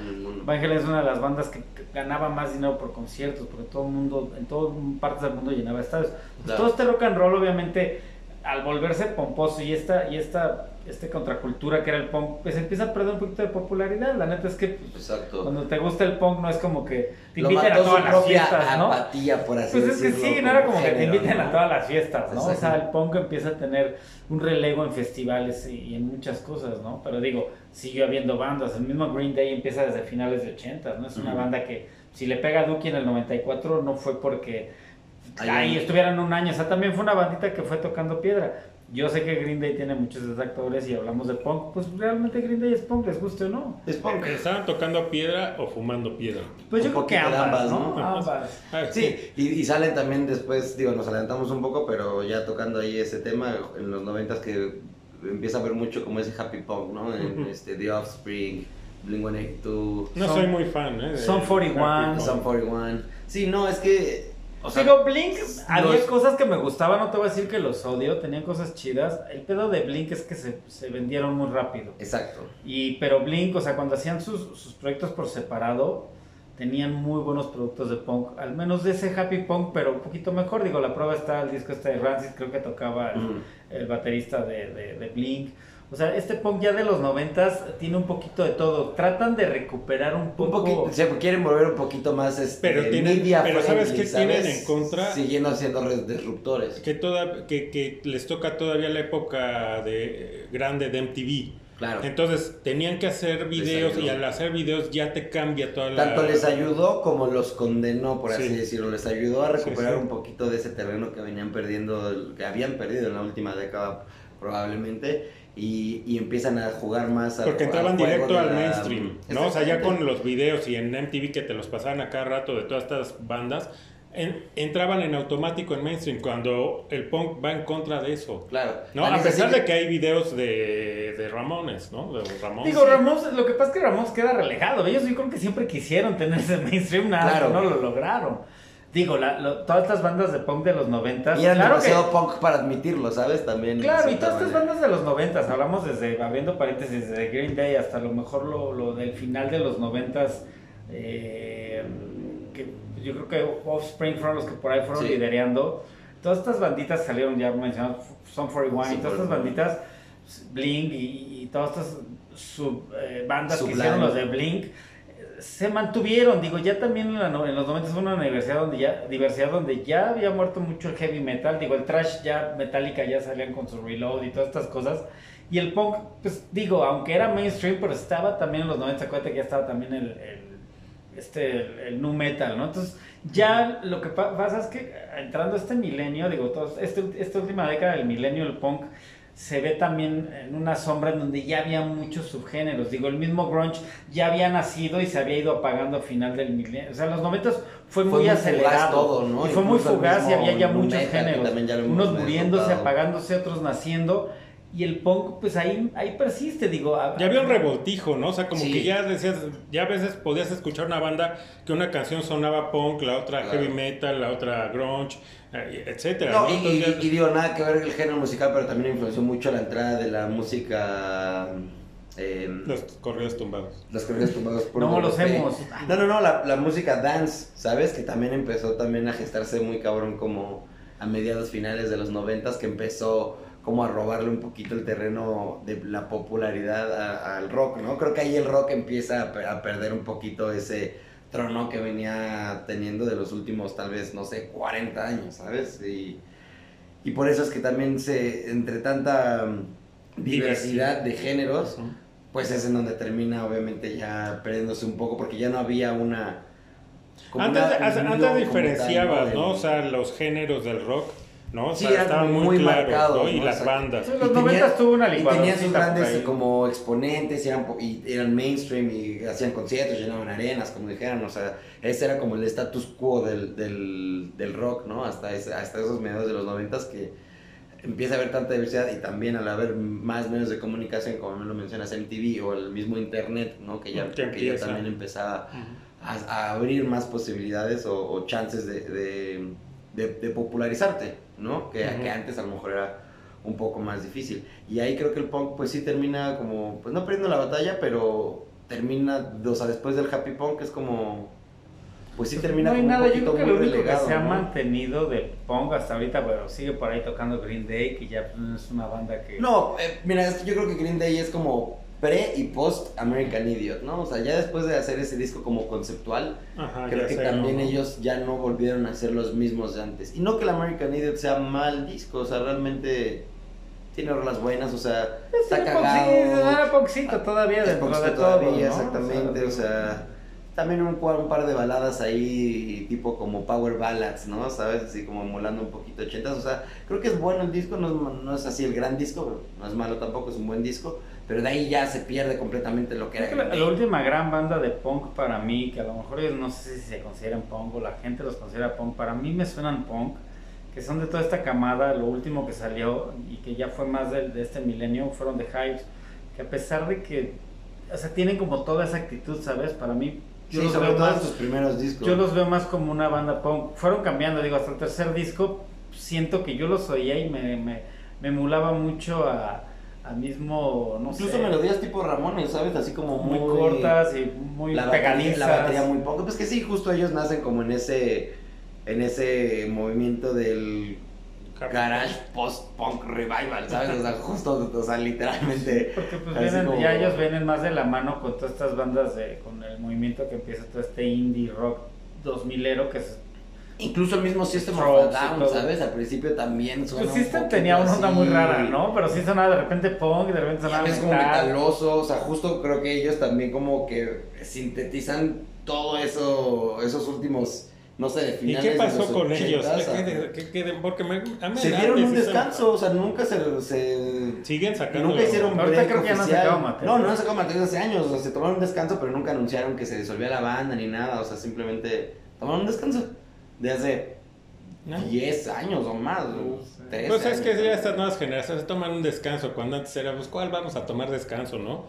Halen es una de las bandas que que ganaba más dinero por conciertos, porque todo el mundo, en todas partes del mundo llenaba estadios. Pues Claro. Todo este rock and roll, obviamente, al volverse pomposo y esta, y esta, este contracultura que era el punk, pues empieza a perder un poquito de popularidad. La neta es que pues, Exacto. cuando te gusta el punk no es como que te Lo inviten a todas las fiestas, ¿no? apatía, por así Pues es que sí, no era como que te inviten ¿no? a todas las fiestas, ¿no? O sea, el punk empieza a tener un relevo en festivales y, y en muchas cosas, ¿no? Pero digo, siguió habiendo bandas. El mismo Green Day empieza desde finales de 80, ¿no? Es una banda que si le pega a Dookie en el 94 no fue porque ahí estuvieran un año. O sea, también fue una bandita que fue tocando piedra. Yo sé que Green Day tiene muchos detractores y hablamos de punk, pues realmente Green Day es punk, les guste o no. Es punk. ¿Estaban tocando piedra o fumando piedra? Pues yo creo que ambas, ambas, ¿no? ¿no? Ambas. Sí, y, y salen también después, digo, nos adelantamos un poco, pero ya tocando ahí ese tema, en los noventas que empieza a ver mucho como ese happy punk, ¿no? En este, The Offspring, Blink-182, No Son- soy muy fan, ¿eh? de- son 41. de- Sum 41. Sí, no, es que... O sea, Digo, Blink, había los- cosas que me gustaban, no te voy a decir que los odio, tenían cosas chidas. El pedo de Blink es que se, se vendieron muy rápido. Exacto. Y, pero Blink, o sea, cuando hacían sus, sus proyectos por separado, tenían muy buenos productos de punk, al menos de ese happy punk, pero un poquito mejor. Digo, la prueba está el disco este de Rancid, creo que tocaba el, Mm. el baterista de, de- de Blink. O sea, este punk ya de los noventas tiene un poquito de todo. Tratan de recuperar un Un poco. poquito, se quieren volver un poquito más este, Pero tienen- media pero ¿sabes qué tienen en contra? Siguiendo siendo res- disruptores. Que, toda, que, que les toca todavía la época de grande de MTV. Claro. Entonces tenían que hacer videos y al hacer videos ya te cambia toda la... Tanto les ayudó como los condenó, por así Sí. decirlo. Les ayudó a recuperar Sí, sí. un poquito de ese terreno que venían perdiendo, que habían perdido en la última década probablemente. Y, y empiezan a jugar más a, Porque entraban directo al la- mainstream, ¿no? O sea, ya con los videos y en MTV que te los pasaban a cada rato de todas estas bandas, en- entraban en automático en mainstream cuando el punk va en contra de eso. Claro. No, a es pesar de que hay videos de, de Ramones, ¿no? De Ramones. Digo, Ramos, lo que pasa es que Ramos queda relegado. Ellos yo creo que siempre quisieron tener ese mainstream, nada, Claro. no lo lograron. Digo, la- lo- todas estas bandas de punk de los noventas. Y eran claro que- punk para admitirlo, ¿sabes? También. Claro, y todas estas bandas de los noventas, hablamos desde, abriendo paréntesis, desde Green Day hasta a lo mejor lo, lo del final de los noventas, eh, que yo creo que Offspring fueron los que por ahí fueron Sí. lidereando. Todas estas banditas salieron, ya mencionamos, Son 41 y Son todas estas 41. banditas, Blink y, y todas estas sub, eh, bandas que hicieron los de Blink, se mantuvieron, digo, ya también en, la en los 90 fue una universidad donde ya, diversidad donde ya había muerto mucho el heavy metal, digo, el trash ya, Metallica ya salían con su reload y todas estas cosas, y el punk, pues digo, aunque era mainstream, pero estaba también en los 90, acuérdate que ya estaba también el, el- este, el, el nu metal, ¿no? Entonces, ya lo que pa- pasa es que entrando este milenio, digo, todos, este, esta última década del milenio, el punk se ve también en una sombra en donde ya había muchos subgéneros. Digo, el mismo grunge ya había nacido y se había ido apagando a final del milenio. O sea, en los 90 fue, Fue muy, muy acelerado. fugaz todo, ¿no? Y fue muy Incluso fugaz y había ya muchos metal, géneros. ya Unos muriéndose, notado. apagándose, otros naciendo. Y el punk, pues ahí, ahí persiste, digo. a- Ya había un revoltijo, ¿no? O sea, como Sí. que ya decías, ya a veces podías escuchar una banda que una canción sonaba punk, la otra Claro. heavy metal, la otra grunge, etcétera. No, ¿no? y, Entonces y- ya- y digo, nada que ver el género musical, pero también influenció mucho la entrada de la música. eh, los corridos tumbados. los corridos tumbados por No, los hemos. No, no, no, la, la música dance, ¿sabes? Que también empezó también a gestarse muy cabrón como a mediados finales de los noventas, que empezó como a robarle un poquito el terreno de la popularidad a- al rock, ¿no? Creo que ahí el rock empieza a perder un poquito ese trono que venía teniendo de los últimos, tal vez, no sé, 40 años, ¿sabes? Y, y por eso es que también se, entre tanta mm, diversidad de géneros, pues es en donde termina obviamente ya perdiéndose un poco porque ya no había una... Antes, una antes- diferenciabas, ¿no? O sea, los géneros del rock, ¿no? O Sí, sea, estaban muy, muy claros, marcados, ¿no? Y ¿no? las bandas. Sí, los Y 90 tenían- tuvo una Y tenían sus grandes como exponentes y eran, po- y eran mainstream y hacían conciertos, llenaban arenas, como dijeran, o sea, ese era como el status quo del, del, del rock, ¿no? Hasta, ese- hasta esos mediados de los noventas que empieza a haber tanta diversidad y también al haber más medios de comunicación, como me lo mencionas, MTV o el mismo internet, ¿no? Que ya, Que ya también empezaba a, a abrir más posibilidades o, o chances de, de, de- de popularizarte, ¿no? Que, Ujú. que antes a lo mejor era un poco más difícil. Y ahí creo que el punk pues sí termina como, pues no perdiendo la batalla, pero termina, o sea, después del happy punk es como, pues sí termina no hay como nada, un yo creo que muy lo único que se ha ¿no? mantenido de punk hasta ahorita, bueno, sigue por ahí tocando Green Day, que ya pues, es una banda que... No, eh, mira, yo creo que Green Day es como pre y post American Idiot, ¿no? O sea, ya después de hacer ese disco como conceptual, Ajá, Creo que sé, también ¿no? ellos ya no volvieron a ser los mismos de antes. Y no que el American Idiot sea mal disco, o sea, realmente tiene rolas buenas, o sea, está Era cagado. punkcito, era punkcito todavía Es dentro poquito de todo, todavía, ¿no? exactamente, o O sea, también un, un par de baladas ahí, tipo como Power Ballads, ¿no? ¿Sabes? Así como molando un poquito ochentas. O sea, creo que es bueno el disco, no es, no es así el gran disco, no es malo tampoco, es un buen disco. Pero de ahí ya se pierde completamente lo que Creo era. que la, la última gran banda de punk para mí, que a lo mejor ellos no sé si se consideran punk o la gente los considera punk, para mí me suenan punk, que son de toda esta camada, lo último que salió y que ya fue más de, de este milenio, fueron de Hives, que a pesar de que, o sea, tienen como toda esa actitud, ¿sabes? Para mí, yo, Sí, los, sobre veo todo más, sus primeros discos. yo los veo más como una banda punk. Fueron cambiando, digo, hasta el tercer disco, siento que yo los oía y me, me, me emulaba mucho a, a mismo, no Incluso sé, melodías tipo Ramones, ¿sabes? Así como muy, muy, cortas y muy la batería, pegadizas. la batería muy poco. Pues que sí, justo ellos nacen como en ese en ese movimiento del garage post-punk revival, ¿sabes? O sea, justo, o sea, literalmente. Porque pues vienen, como- ya ellos vienen más de la mano con todas estas bandas de, con el movimiento que empieza todo este indie rock 2000ero que es, Incluso el mismo System of Down. ¿sabes? Al principio también suena pues un System poquito tenía una onda así. muy rara, ¿no? Pero sí sonaba de repente punk de repente sonaba ves como metal. metaloso, o sea, justo creo que ellos también como que sintetizan todo eso, esos últimos, no sé, de ¿Y qué de pasó los con ellos? 80s, ¿Qué- qué- porque me, mí Se me dieron un descanso, o sea, nunca se... se... Siguen sacando. Nunca hicieron Ahorita creo que ya no han sacado material. No, no han sacado material hace años, o sea, se tomaron un descanso, pero nunca anunciaron que se disolvía la banda ni nada, o sea, simplemente tomaron un descanso de hace ¿No? 10 años o más, o sé. 13 Pues es que ya estas nuevas generaciones se toman un descanso, cuando antes era, pues, ¿cuál vamos a tomar descanso, no?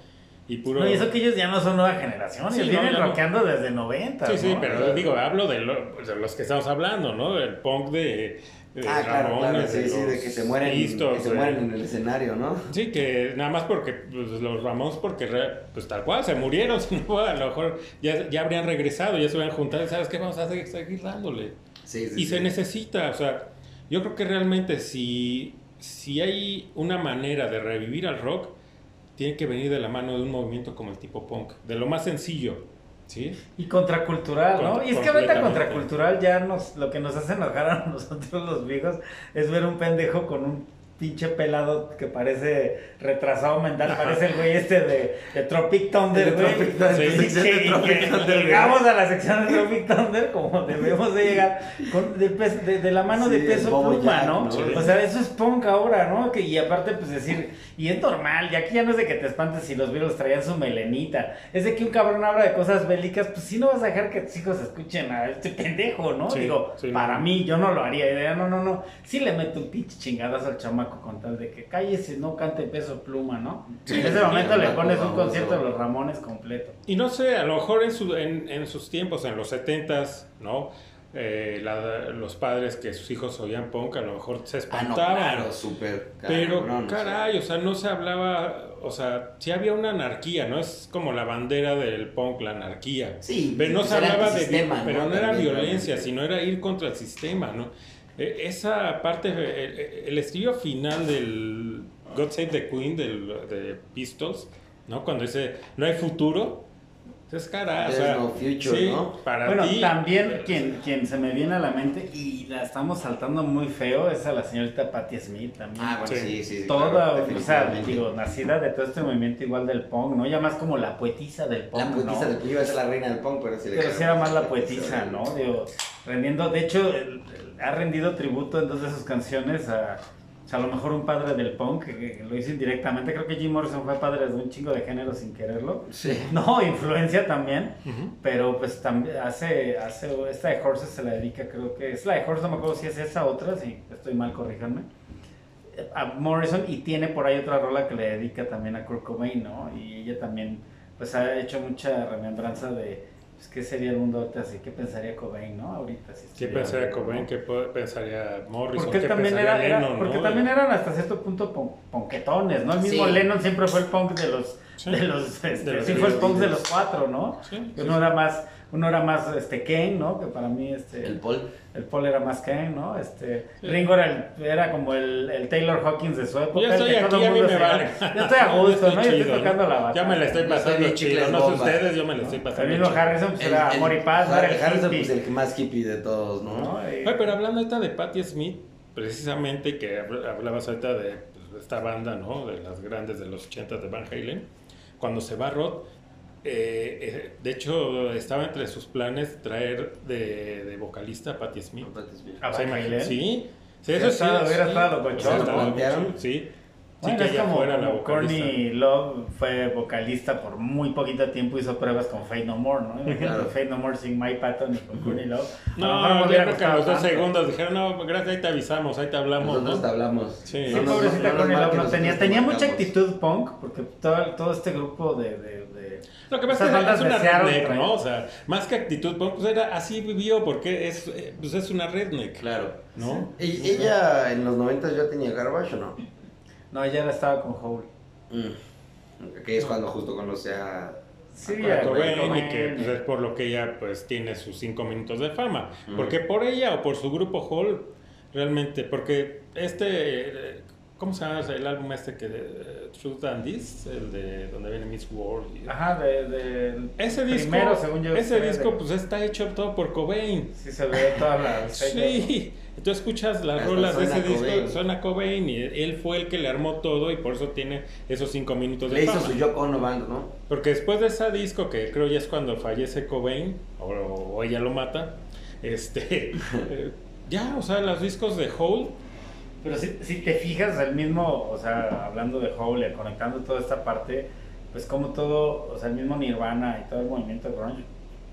Y puro... No, y eso que ellos ya no son nueva generación, Sí, ellos no, vienen no. rockeando desde 90. Sí, sí, ¿no? pero digo, hablo de, lo- pues, de los que estamos hablando, ¿no? El punk de Ah, claro, claro, Ramones, sí, sí, de que se mueren, Pistols, que se mueren en el escenario, ¿no? Sí, que nada más porque pues, los Ramones, porque pues tal cual, se murieron, si no, a lo mejor ya, ya habrían regresado, ya se hubieran juntado, ¿sabes qué? Vamos a seguir, seguir dándole. Sí, sí, Y sí. se necesita, o sea, yo creo que realmente si, si hay una manera de revivir al rock, tiene que venir de la mano de un movimiento como el tipo punk, de lo más sencillo, ¿sí? Y contracultural, ¿no? Contra- y es que ahorita contracultural ya nos, lo que nos hace enojar a nosotros los viejos es ver un pendejo con un pinche pelado que parece retrasado mental, parece el güey este de, de Tropic Thunder, güey. Llegamos a la sección de Tropic Thunder como debemos de llegar, con, de, de- de la mano Sí, de peso pluma, Jack, ¿no? ¿no? O sea, eso es punk ahora, ¿no? Que, y aparte, pues decir, y es normal, y aquí ya no es de que te espantes si los virus traían su melenita, es de que un cabrón habla de cosas bélicas, pues sí no vas a dejar que tus hijos escuchen a este pendejo, ¿no? Sí, Digo, sí, para no. mí, yo no lo haría, idea, no, no, no, sí le meto un pinche chingadazo al chamaco con tal de que cállese, no cante peso pluma, ¿no? Sí, en ese momento le pones un concierto de los Ramones completo. Y no sé, a lo mejor en, su- en, en sus tiempos, en los 70s, ¿no? Eh, la- los padres que sus hijos oían punk, a lo mejor se Ah, no, espantaban. claro, súper Pero, caray, o sea, no se hablaba, o sea, sí había una anarquía, ¿no? Es como la bandera del punk, la anarquía. Sí, Pero no pues se hablaba de... antisistema, Pero no, era violencia, sino era ir contra el sistema, ¿no? Eh, Esa parte, eh, el, estribillo final del God Save the Queen del, de Pistols, ¿no? Cuando dice, no hay futuro, es cara, o sea, no future, sí, ¿no? para Bueno, ti, también quien, quien se me viene a la mente y la estamos saltando muy feo es a la señorita Patti Smith también. Ah, bueno, Sí. sí, Toda, claro, o sea, digo, nacida de todo este movimiento igual del punk, ¿no? Ya más como la poetisa del punk, La poetisa ¿no? de iba a ser la reina del punk, pero sí le Pero sí era más la poetisa, ¿no? Digo, rendiendo, de hecho, el- el- ha rendido tributo en dos de sus canciones a, sea, a lo mejor un padre del punk, que, lo hizo indirectamente. Creo que Jim Morrison fue padre de un chingo de género sin quererlo. Sí. No, influencia también. Pero pues también hace, hace, esta de Horses se la dedica, creo que es la de Horses, no me acuerdo si es esa otra, si estoy mal, corríjanme. A Morrison y tiene por ahí otra rola que le dedica también a Kurt Cobain, ¿no? Y ella también pues ha hecho mucha remembranza de pues, qué sería el mundo ahorita así, qué pensaría Cobain, ¿no? Ahorita sí. ¿Qué pensaría Cobain? ¿Qué pensaría Morrison? Porque ¿Qué también pensaría era, era- Lennon, porque no? también eran hasta cierto punto pon- ponquetones, ¿no? El mismo Sí. Lennon siempre fue el punk de los, Sí. de los, este, De los sí fue el punk de los cuatro, ¿no? Sí, sí, uno era más, uno era más este Kane, ¿no? Que para mí este El Paul. el Paul era más Kane, ¿no? Este Sí. Ringo era, el- era como el, el Taylor Hawkins de su época. Yo estoy aquí, a mí me vale. Yo estoy a gusto, ¿no? Yo estoy tocando ¿no? la bata. Ya me la estoy Yo pasando de chido. No sé ustedes, yo me la estoy pasando El mismo. Harrison pues, El- era el- amor y paz, ¿no? era el Harrison, hippie, pues el que más hippie de todos, ¿no? ¿no? Y- Oye, pero hablando ahorita de Patti Smith, precisamente que habl- hablabas ahorita de pues, esta banda, ¿no? De las grandes de los 80 de Van Halen, cuando se va Rod, eh, eh, de hecho, estaba entre sus planes traer de, de vocalista a Patti Smith. Ah, O sea, imagínate- sí, sí, eso sí. estado- hubiera sí. estado ¿no? locochón, Sí. Sí, Bueno, que es ella como, fuera la como vocalista. Courtney Love fue vocalista por muy poquito tiempo, hizo pruebas con Fate No More, ¿no? Imagínate Claro. Fate No More sin Mike Patton y con Courtney Love. A lo No, hubiera creo que a los dos tanto. segundos dijeron, no, gracias, ahí te avisamos, ahí te hablamos, Nosotros te ¿no? hablamos. Sí. Sí, No pobrecita no Courtney Love no tenía, te tenía mucha actitud punk, porque todo, todo este grupo de, de- Lo que pasa es que es una redneck, ¿no? O sea, más que actitud pues era así vivió, porque es, eh, pues es una redneck, Claro. ¿no? ¿Y ella en los 90 ya tenía Garbage o no? No, ella estaba con Hole. Mm. Que es cuando justo conoce a... Sí, a Cobain, Cobain. y que pues, es por lo que ella pues tiene sus cinco minutos de fama. Ujú. Porque por ella o por su grupo Hall, realmente, porque este, eh, ¿cómo se llama el álbum este que eh, Truth and This? El de donde viene Miss World. y- Ajá, de, de- Ese disco, primero, según yo ese sé, disco de- pues está hecho todo por Cobain. Sí se ve toda la... Sí, tú escuchas las Hasta rolas de ese disco, Cobain. suena Cobain y él fue el que le armó todo y por eso tiene esos cinco minutos de Le hizo fama. su Yoko Ono Band, ¿no? Porque después de ese disco, que creo ya es cuando fallece Cobain, o, o ella lo mata, este, eh, ya, o sea, los discos de Hole, Pero si, si te fijas, el mismo, o sea, hablando de Hole, conectando toda esta parte, pues como todo, o sea, el mismo Nirvana y todo el movimiento grunge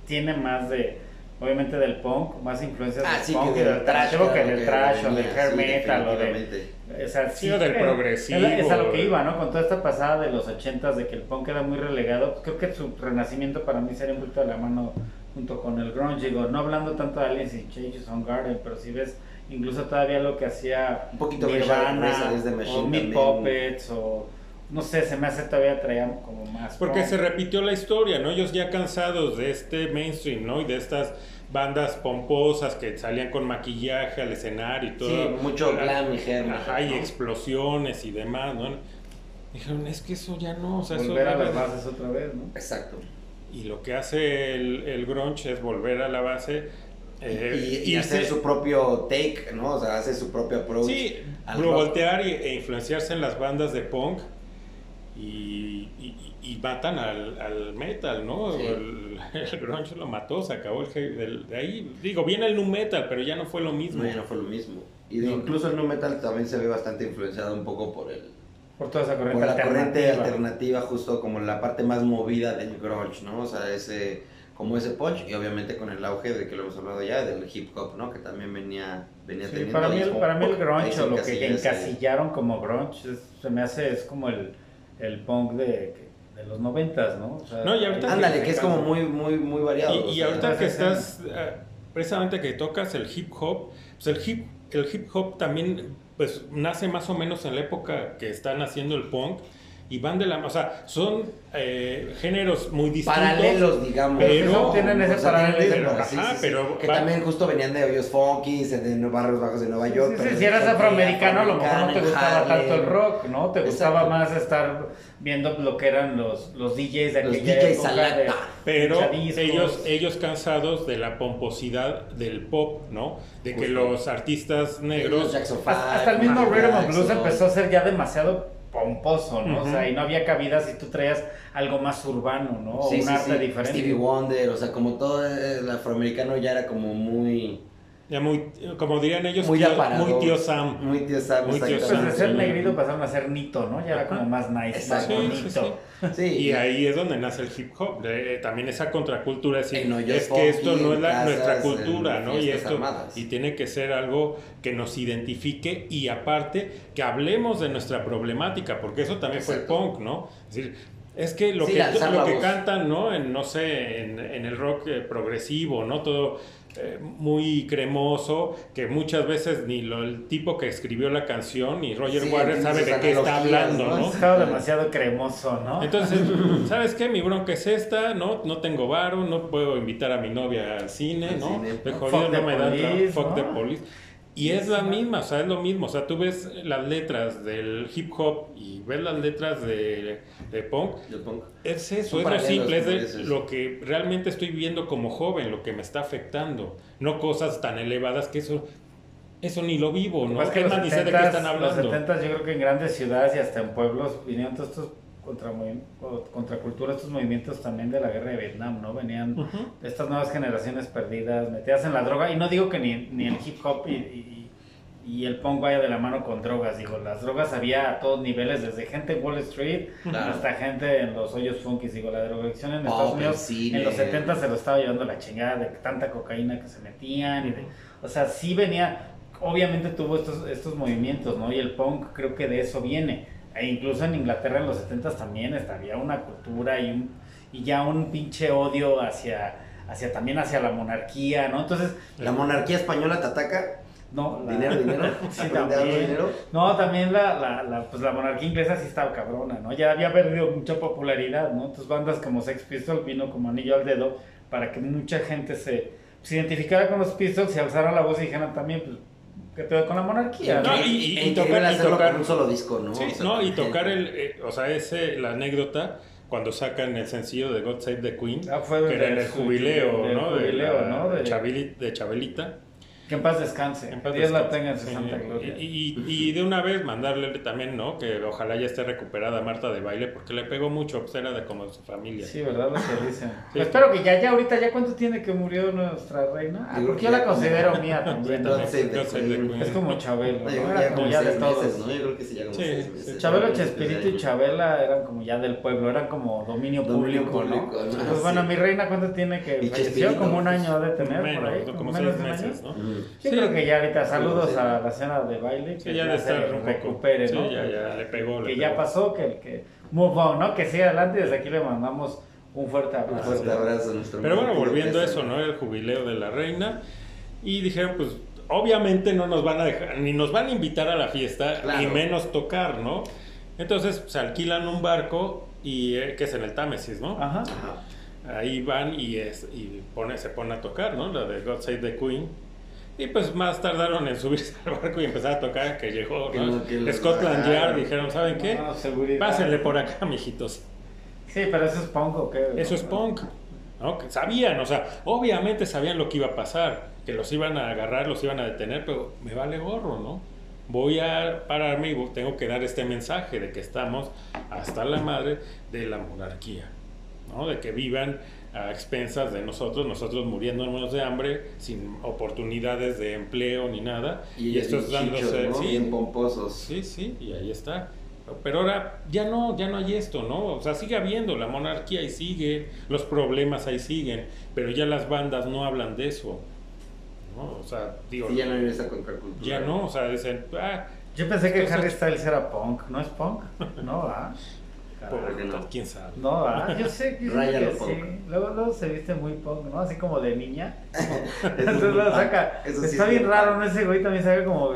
tiene más de, obviamente del punk, más influencias Ah, del sí, punk que y del trash, o que del trash o del hair sí, metal o de... O sea, Sí, o del progresivo. Es, a lo que iba, ¿no? Con toda esta pasada de los ochentas de que el punk era muy relegado, pues creo que su renacimiento para mí sería un poquito de la mano junto con el grunge, digo, no hablando tanto de Aliens in Changes on Garden, pero si ves incluso todavía lo que hacía Un poquito Nirvana o Meat. Puppets o no sé, se me hace todavía traían como más porque punk. se repitió la historia, ¿no? Ellos ya cansados de este mainstream, ¿no? Y de estas bandas pomposas que salían con maquillaje al escenario y todo. Sí, mucho La- glam y Ajá, y ¿no? explosiones y demás, ¿no? Dijeron, es que eso ya no, o sea, eso volver a debe las bases otra vez, ¿no? Exacto. Y lo que hace el, el grunge es volver a la base. Eh, y, y hacer su propio take, ¿no? O sea, hace su propio approach. Sí, al voltear y- e influenciarse en las bandas de punk y, y- y matan al, al metal, ¿no? Sí. El, el grunge lo mató, se acabó el heavy del- de ahí. Digo, viene el nu metal, pero ya no fue lo mismo. No, ya no fue lo mismo. Y de- incluso el nu metal también se ve bastante influenciado un poco por el Por toda esa corriente por la corriente alternativa. alternativa, justo como la parte más movida del grunge, ¿no? O sea, ese como ese punch y obviamente con el auge de que lo hemos hablado ya del hip hop, ¿no? Que también venía venía Sí, teniendo para mí, el, como, para mí el grunge o lo que encasillaron como grunge es- se me hace es como el, el punk de, de los noventas, ¿no? O sea, No, y ahorita Ándale, que es como muy muy muy variado. Y, o y sea, ahorita que estás, eh, precisamente que tocas el hip hop, pues el hip, el hip hop también pues nace más o menos en la época que están haciendo el punk y van de la, o sea, son eh, géneros muy distintos. paralelos, digamos. Pero- tienen ese paralelismo, pero que va- también justo venían de hoyos funky, de barrios bajos de Nueva York. Sí, pero sí, si eras afroamericano, a lo mejor no te gustaba Harlem. tanto el rock, ¿no? Te gustaba Exacto. más estar viendo lo que eran los, los DJs de Los aquella DJs época de Pero ellos, ellos cansados de la pomposidad del pop, ¿no? De que Justo. los artistas Los negros Jackson hasta, hasta el mismo Rhythm and Blues empezó a ser ya demasiado pomposo, ¿no? O sea, y no había cabida si tú traías algo más urbano, ¿no? O Sí, un sí, arte sí. diferente. Stevie Wonder, o sea, como todo el afroamericano ya era como muy... ya muy, como dirían ellos, Muy tío- aparador. muy tío Sam. Muy tío Sam, Muy tío Pues exactamente. de ser negrito pasaron a ser nito, ¿no? Ya era como más nice, más Exacto. Bonito. sí, sí. Sí, Y ahí es donde nace el hip hop, de- también esa contracultura, es decir, que esto no es en la- casas, nuestra cultura, ¿no? Y esto armadas. y tiene que ser algo que nos identifique y aparte que hablemos de nuestra problemática, porque eso también fue el punk, ¿no? Es decir, es que lo Sí, que, lo que voz. cantan, ¿no? En, no sé, en, en el rock eh, progresivo, ¿no? Todo eh, muy cremoso, que muchas veces ni lo, el tipo que escribió la canción ni Roger Sí, Waters sabe de qué está hablando, ¿no? ¿no? Estaba demasiado cremoso, ¿no? Entonces, ¿sabes qué? Mi bronca es esta, ¿no? No tengo varo, no puedo invitar a mi novia al cine, ¿no? cine. De Fuck jodido the no me dan fuck ¿no? the police. Y es la misma, o sea, es lo mismo. O sea, tú ves las letras del hip hop y ves las letras de, de punk. Yo pongo- Es eso, es lo simple, es de lo que realmente estoy viendo como joven, lo que me está afectando. No cosas tan elevadas que eso, eso ni lo vivo, ¿no? pasa es que los más, ni sé de qué 70s están Los hablando. 70 yo creo que en grandes ciudades y hasta en pueblos vinieron todos estos contra, movi- o- contracultura estos movimientos también de la guerra de Vietnam, ¿no? Venían de estas nuevas generaciones perdidas, metidas en la droga. Y no digo que ni, ni el hip hop y, y- y el punk vaya de la mano con drogas. Digo, las drogas había a todos niveles, desde gente en Wall Street Claro. hasta gente en los hoyos funkis. Digo, la drogadicción en Estados el Unidos cine. en los 70 se lo estaba llevando la chingada de tanta cocaína que se metían. Y de, o sea, sí venía, obviamente tuvo estos, estos movimientos, ¿no? Y el punk creo que de eso viene. E incluso en Inglaterra en los 70 también esta- había una cultura y, un, y ya un pinche odio hacia, hacia también hacia la monarquía, ¿no? Entonces, La monarquía española te ataca. No, la- Dinero, dinero. Sí, de también. dinero. No, también la, la, la, pues la monarquía inglesa sí estaba cabrona, ¿no? Ya había perdido mucha popularidad, ¿no? Entonces bandas como Sex Pistols vino como anillo al dedo para que mucha gente se, se identificara con los Pistols, se alzara la voz y dijeran también, pues, ¿qué pedo con la monarquía? No, no? y- y- y tocar- y tocar- con un solo disco, ¿no? Sí, O sea, no, y tocar el, eh, o sea, ese, la anécdota cuando sacan el sencillo de God Save the Queen, Ah, fue que era el jubileo, ¿no? jubileo, de, la- ¿no? De- Chabeli- de Chabelita. Que en paz descanse. En paz Dios la descanse. tenga en su Sí, santa gloria. Y, y- y de una vez mandarle también, ¿no? Que ojalá ya esté recuperada Marta de baile, porque le pegó mucho, pues era de como su familia. Sí, ¿verdad? Lo que dicen. Sí. Espero que ya, ya ahorita, ¿ya cuánto tiene que murió nuestra reina? Ah, porque que yo la considero mía también. ¿no? Queen. Queen. Es como Chabelo, No, ¿no? yo Era como ya de todos. meses, ¿no? Yo creo que sí, ya como Sí, seis sí. meses. Chabelo, Chespirito y. Chabela eran como ya del pueblo, eran como dominio, Dominio público, ¿no? público, ¿no? Pues bueno, Sí. mi reina, ¿cuánto tiene que falleció? Chespirito, Como un pues, año ha de tener por ahí. Como seis de meses, ¿no? Yo Sí. creo que ya ahorita saludos Sí. a la señora de baile, que Sí, ya ya de se un poco. recupere, Sí, ¿no? ya, ya le pegó, le Que ya pegó. pasó, que, que move on, ¿no? Que siga adelante y desde aquí le mandamos un fuerte Un abrazo. fuerte abrazo a nuestro Pero bueno, volviendo a eso, ¿no? El jubileo de la reina. Y dijeron, pues, obviamente no nos van a dejar, ni nos van a invitar a la fiesta, Claro. ni menos tocar, ¿no? Entonces se alquilan un barco y eh, que es en el Támesis, ¿no? Ajá. Ajá. Ahí van y, es, y pone, se pone a tocar, ¿no? La de God Save the Queen. Y pues más tardaron en subirse al barco y empezar a tocar que llegó, ¿no? que Scotland Yard, dijeron, ¿saben qué? No, seguridad. Pásenle por acá, mijitos. Sí, pero eso es punk o qué? Eso es punk. ¿no? Que Sabían, o sea, obviamente sabían lo que iba a pasar, que los iban a agarrar, los iban a detener, pero me vale gorro, ¿no? Voy a pararme y tengo que dar este mensaje de que estamos hasta la madre de la monarquía, ¿no? De que vivan a expensas de nosotros, nosotros muriéndonos de hambre, sin oportunidades de empleo ni nada, Y, estos estos dándose, ¿no? sí, Bien pomposos. Sí, sí, y ahí está. Pero ahora ya no, ya no hay esto, ¿no? O sea, sigue habiendo, la monarquía ahí sigue, los problemas ahí siguen, pero ya las bandas no hablan de eso. ¿no? O sea, digo, Sí, ya no hay esa contracultura. ya no, o sea, dicen, ah, Yo pensé que Harry Styles era punk, ¿no es punk? No, ¿ah? No. quién sabe. No, ¿ah? Yo sé, yo sé Raya que lo sí. Luego, luego se viste muy punk, ¿no? Así como de niña. Eso es Entonces punk. saca. Eso Está es bien raro. ¿no? Ese güey también saca como.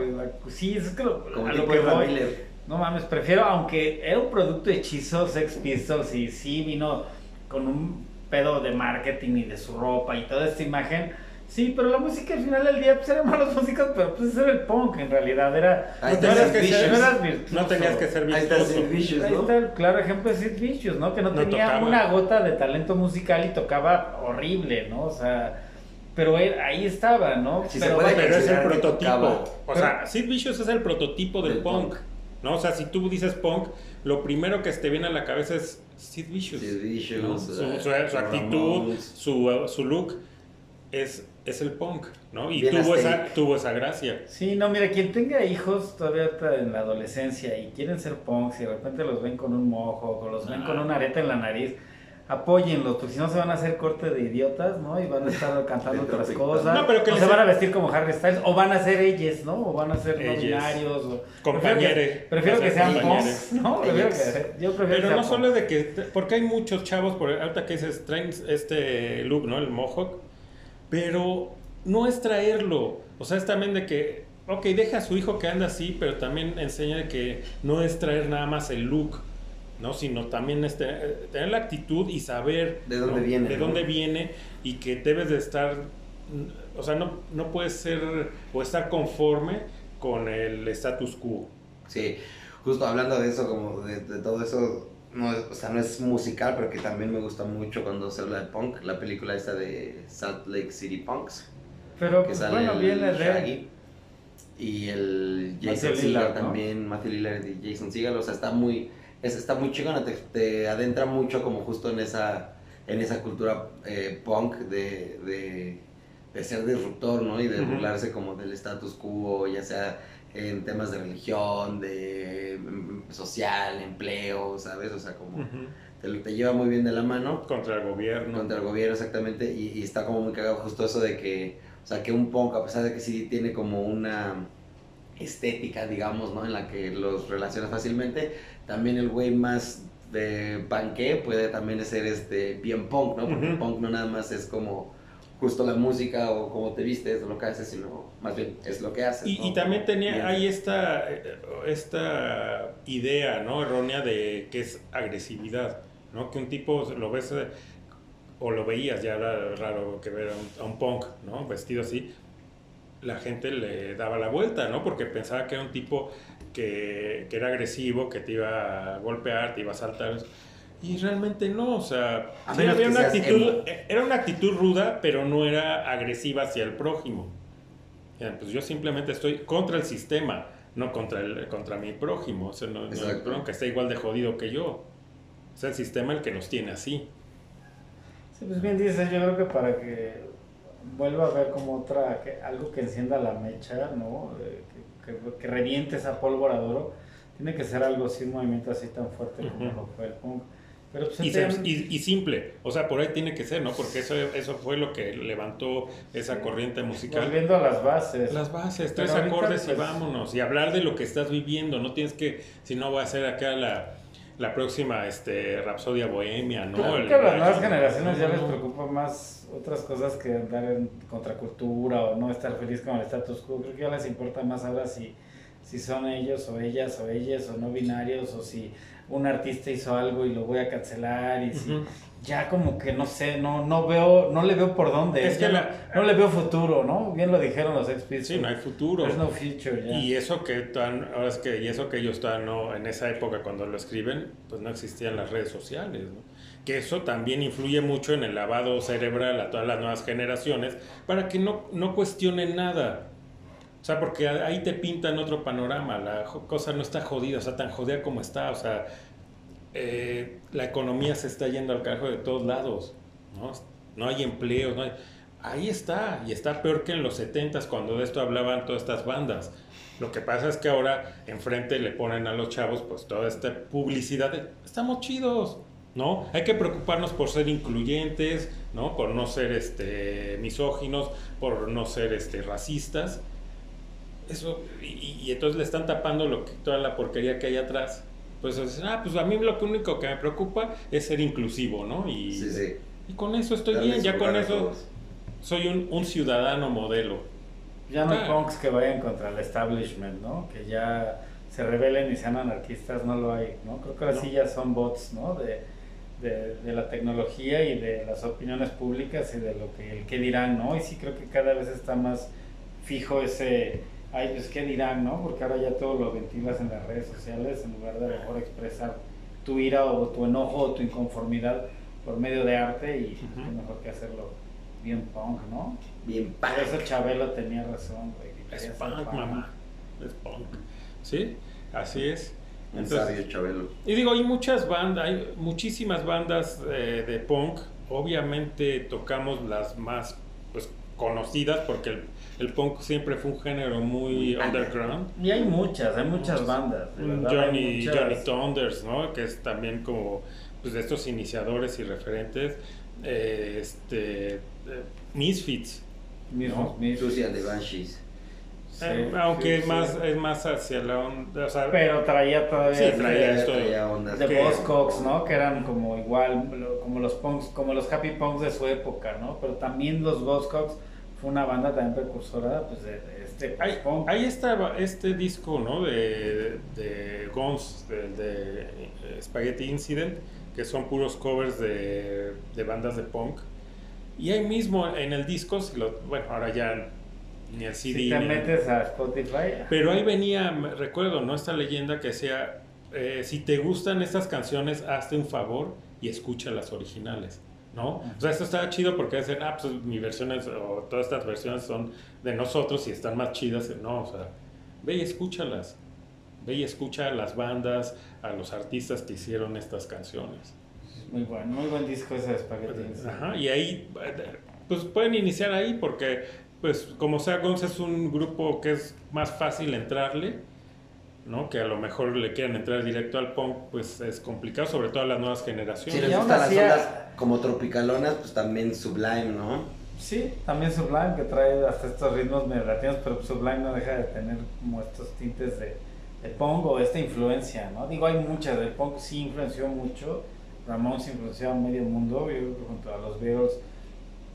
Sí, es que lo, Como a lo que voy. No mames, prefiero, aunque era un producto hechizo, Sex Pistols, y sí vino con un pedo de marketing y de su ropa y toda esta imagen. Sí, pero la música al final del día pues eran malas músicas, pero pues era el punk en realidad, era... Ahí No está tenías Sid que ser- no eras virtuoso. No tenías que ser Ahí está. Sid Vicious, Ahí ¿no? está el claro ejemplo de Sid Vicious, ¿no? Que no, No tenía tocaba. una gota de talento musical y tocaba horrible, ¿no? O sea, pero él, ahí estaba, ¿no? Se pero puede vaya, Pero es el prototipo. O sea, Sid Vicious es el prototipo del, Del punk. punk. ¿no? O sea, si tú dices punk, lo primero que te viene a la cabeza es Sid Vicious. Sid Vicious, ¿no? Su, eh, su- su actitud, su, su look es, es el punk, ¿no? Y tuvo esa, tuvo esa gracia. Sí, no, mira, quien tenga hijos todavía en la adolescencia y quieren ser punks y de repente los ven con un mojo o los ven Ah. con una areta en la nariz, apóyenlos, porque si no se van a hacer corte de idiotas, ¿no? Y van a estar cantando otras cosas. No, pero que o les- se van a vestir como Harry Styles, o van a ser ellos, ¿no? O van a ser no Ellos. binarios. O... Compañere. Prefiero que, prefiero sean punks, ¿no? Prefiero que, yo prefiero Pero no solo de que, porque hay muchos chavos, por ahorita que dices, traen este look, ¿no? El mohawk, pero no es traerlo, o sea, es también de que, ok, deja a su hijo que anda así, pero también enseña de que no es traer nada más el look, ¿no? Sino también es te- tener la actitud y saber De dónde ¿no? viene, de ¿no? dónde viene y que debes de estar, o sea, no, no puedes ser o estar conforme con el status quo. Sí, justo hablando de eso, como de, de todo eso, no es, o sea, no es musical, pero que también me gusta mucho cuando se habla de punk, la película esta de Salt Lake City Punks, Pero que pues, sale bueno, el viene de... Y el Jason Segel también, Matthew Lillard y Jason Segel, o sea, está muy, es, está muy chingona, te, te adentra mucho como justo en esa, en esa cultura eh, punk de, de, de ser disruptor, ¿no? Y de burlarse como del status quo, ya sea en temas de religión, de mm, social, empleo, ¿sabes? O sea, como Ujú. te, te lleva muy bien de la mano Contra el gobierno. contra el gobierno exactamente y, y está como muy cagado justo eso de que, o sea, que un punk, a pesar de que sí tiene como una estética, digamos, ¿no? En la que los relacionas fácilmente, también el güey más de panque puede también ser este bien punk, ¿no? Porque punk no nada más es como justo la música o cómo te vistes o lo que haces, sino más bien es lo que haces. Y, ¿no? y también tenía hay esta, eh, esta idea ¿no? errónea de que es agresividad, ¿no? que un tipo lo ves eh, o lo veías, ya era raro que ver a un, a un punk ¿no? vestido así, la gente le daba la vuelta, ¿no? porque pensaba que era un tipo que, que era agresivo, que te iba a golpear, te iba a saltar. Y realmente no, o sea, sí había una actitud, emo. era una actitud ruda, pero no era agresiva hacia el prójimo. Pues yo simplemente estoy contra el sistema, no contra, el, contra mi prójimo. O sea, no, no el Exacto. prójimo que está igual de jodido que yo. Es el sistema el que nos tiene así. Sí, pues bien dices, yo creo que para que vuelva a ver como otra, que, algo que encienda la mecha, ¿no? Eh, que, que- que reviente esa pólvora de oro, tiene que ser algo así, un movimiento así tan fuerte como Ujú. lo fue el punk. Pero pues Y, este- y- y simple. O sea, por ahí tiene que ser, ¿no? Porque eso, eso fue lo que levantó esa corriente musical. volviendo a las bases. Las bases, tres Pero ahorita, acordes y pues- vámonos. Y hablar de lo que estás viviendo. No tienes que, si no, va a ser acá la, la próxima este, Rapsodia Bohemia, ¿no? Creo El- que a las nuevas generaciones ya les preocupa más otras cosas que andar en contracultura o no estar feliz con el status quo. Creo que ya les importa más ahora si, si son ellos o ellas o ellas o no binarios o si un artista hizo algo y lo voy a cancelar y si ya como que no sé, no no veo, no le veo por dónde. Es que no, la- no le veo futuro, ¿no? Bien lo dijeron los ex Sí, no hay futuro. There's no future. Y eso que tan, ahora es que y eso que ellos no en esa época cuando lo escriben, pues no existían las redes sociales, ¿no? Que eso también influye mucho en el lavado cerebral a todas las nuevas generaciones para que no, no cuestionen nada. O sea, porque ahí te pintan otro panorama, la cosa no está jodida, o sea, tan jodida como está, o sea, eh, la economía se está yendo al carajo de todos lados, ¿no? No hay empleos, no hay... Ahí está, y está peor que en los 70s cuando de esto hablaban todas estas bandas. Lo que pasa es que ahora enfrente le ponen a los chavos pues toda esta publicidad de, estamos chidos, ¿no? Hay que preocuparnos por ser incluyentes, ¿no? Por no ser este misóginos, por no ser este racistas. Eso y, y entonces le están tapando lo que toda la porquería que hay atrás. Pues dicen, ah, pues a mí lo que único que me preocupa es ser inclusivo, ¿no? Y, Sí, sí. y con eso estoy Darle bien, ya con eso soy un, un ciudadano modelo. Ya no hay Ah. punks que vayan contra el establishment, ¿no? Que ya se rebelen y sean anarquistas, no lo hay, ¿no? Creo que ahora No. sí ya son bots, ¿no? De, de, de la tecnología y de las opiniones públicas y de lo que el qué dirán, ¿no? Y sí creo que cada vez está más fijo ese, ay, pues qué dirán, ¿no? Porque ahora ya todo lo ventilas en las redes sociales en lugar de mejor expresar tu ira o tu enojo o tu inconformidad por medio de arte y Ujú. qué mejor que hacerlo bien punk, ¿no? Bien Por padre. eso Chabelo tenía razón, güey. que Es punk, punk. mamá. Es punk. ¿Sí? Así es. Un Entonces- sabio Chabelo. Y digo, hay muchas bandas, hay muchísimas bandas eh, de punk. Obviamente tocamos las más pues, conocidas porque el, el punk siempre fue un género muy underground. Y hay muchas, hay muchas bandas. de verdad, Johnny, muchas. Johnny Thunders, ¿no? Que es también como pues, de estos iniciadores y referentes. Eh, este, eh, Misfits. ¿no? de Banshees. Sí, Eh, aunque sí, es, más, sí. es más hacia la onda. O sea, Pero traía todavía. Sí, traía esto. Traía ondas. de que- Buzzcocks, ¿no? Que eran como igual, como los punks, como los happy punks de su época, ¿no? Pero también los Buzzcocks fue una banda también precursora, pues, de, de este Hay, punk. ahí está este disco, ¿no? De, de Guns, de, de, eh, Spaghetti Incident, que son puros covers de, de bandas de punk. Y ahí mismo en el disco, si lo- bueno, ahora ya ni el CD. si te ni- metes a Spotify, Pero ahí venía, recuerdo, ¿no? Esta leyenda que decía, eh, si te gustan estas canciones, hazte un favor y escucha las originales, ¿no? O sea, esto estaba chido porque decían, ah, pues mi versión es, o todas estas versiones son de nosotros y están más chidas. No, o sea, ve y escúchalas. Ve y escucha a las bandas, a los artistas que hicieron estas canciones. Muy buen, muy buen disco ese de Spaghetti. Ajá, y ahí, pues pueden iniciar ahí porque, pues como sea, Guns es un grupo que es más fácil entrarle, ¿no? Que a lo mejor le quieran entrar directo al punk, pues es complicado, sobre todo a las nuevas Si generaciones. les Y aún gustan las ondas como tropicalonas, pues también Sublime, ¿no? Sí, también Sublime que trae hasta estos ritmos medio latinos, pero Sublime no deja de tener como estos tintes de, de punk o esta influencia, ¿no? Digo, hay muchas, el punk sí influenció mucho, Ramones influenció a medio mundo, yo creo que junto a los Beatles,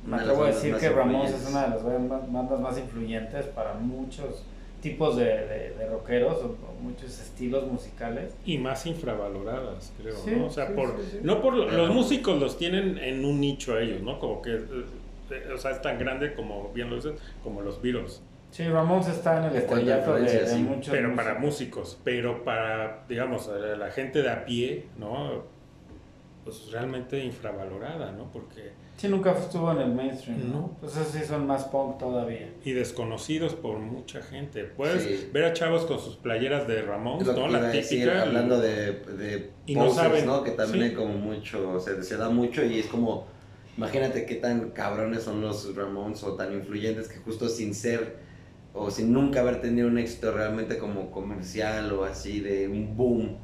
me atrevo a decir que Ramones es una de las bandas más influyentes para muchos tipos de, de, de rockeros o, o muchos estilos musicales. Y más infravaloradas, creo, Sí, ¿no? O sea, sí, por, sí, sí. no por los músicos los tienen en un nicho ellos, ¿no? Como que, eh, o sea, es tan grande como, bien lo dices, como los Beatles. Sí, Ramones está en el estrellato de, influencia, de sí. muchos Pero para músicos. pero para, digamos, eh, la gente de a pie, ¿no? Pues realmente infravalorada, ¿no? Porque, Sí, nunca estuvo en el mainstream, ¿no? No. Pues sí son más punk todavía. y desconocidos por mucha gente. Puedes Sí. ver a chavos con sus playeras de que ¿no? iba La a decir, típica. y- hablando de, de Y no posers, saben, ¿no? Que también sí. hay como mucho, se, se da mucho y es como, imagínate qué tan cabrones son los Ramones o tan influyentes que justo sin ser o sin nunca haber tenido un éxito realmente como comercial o así de un boom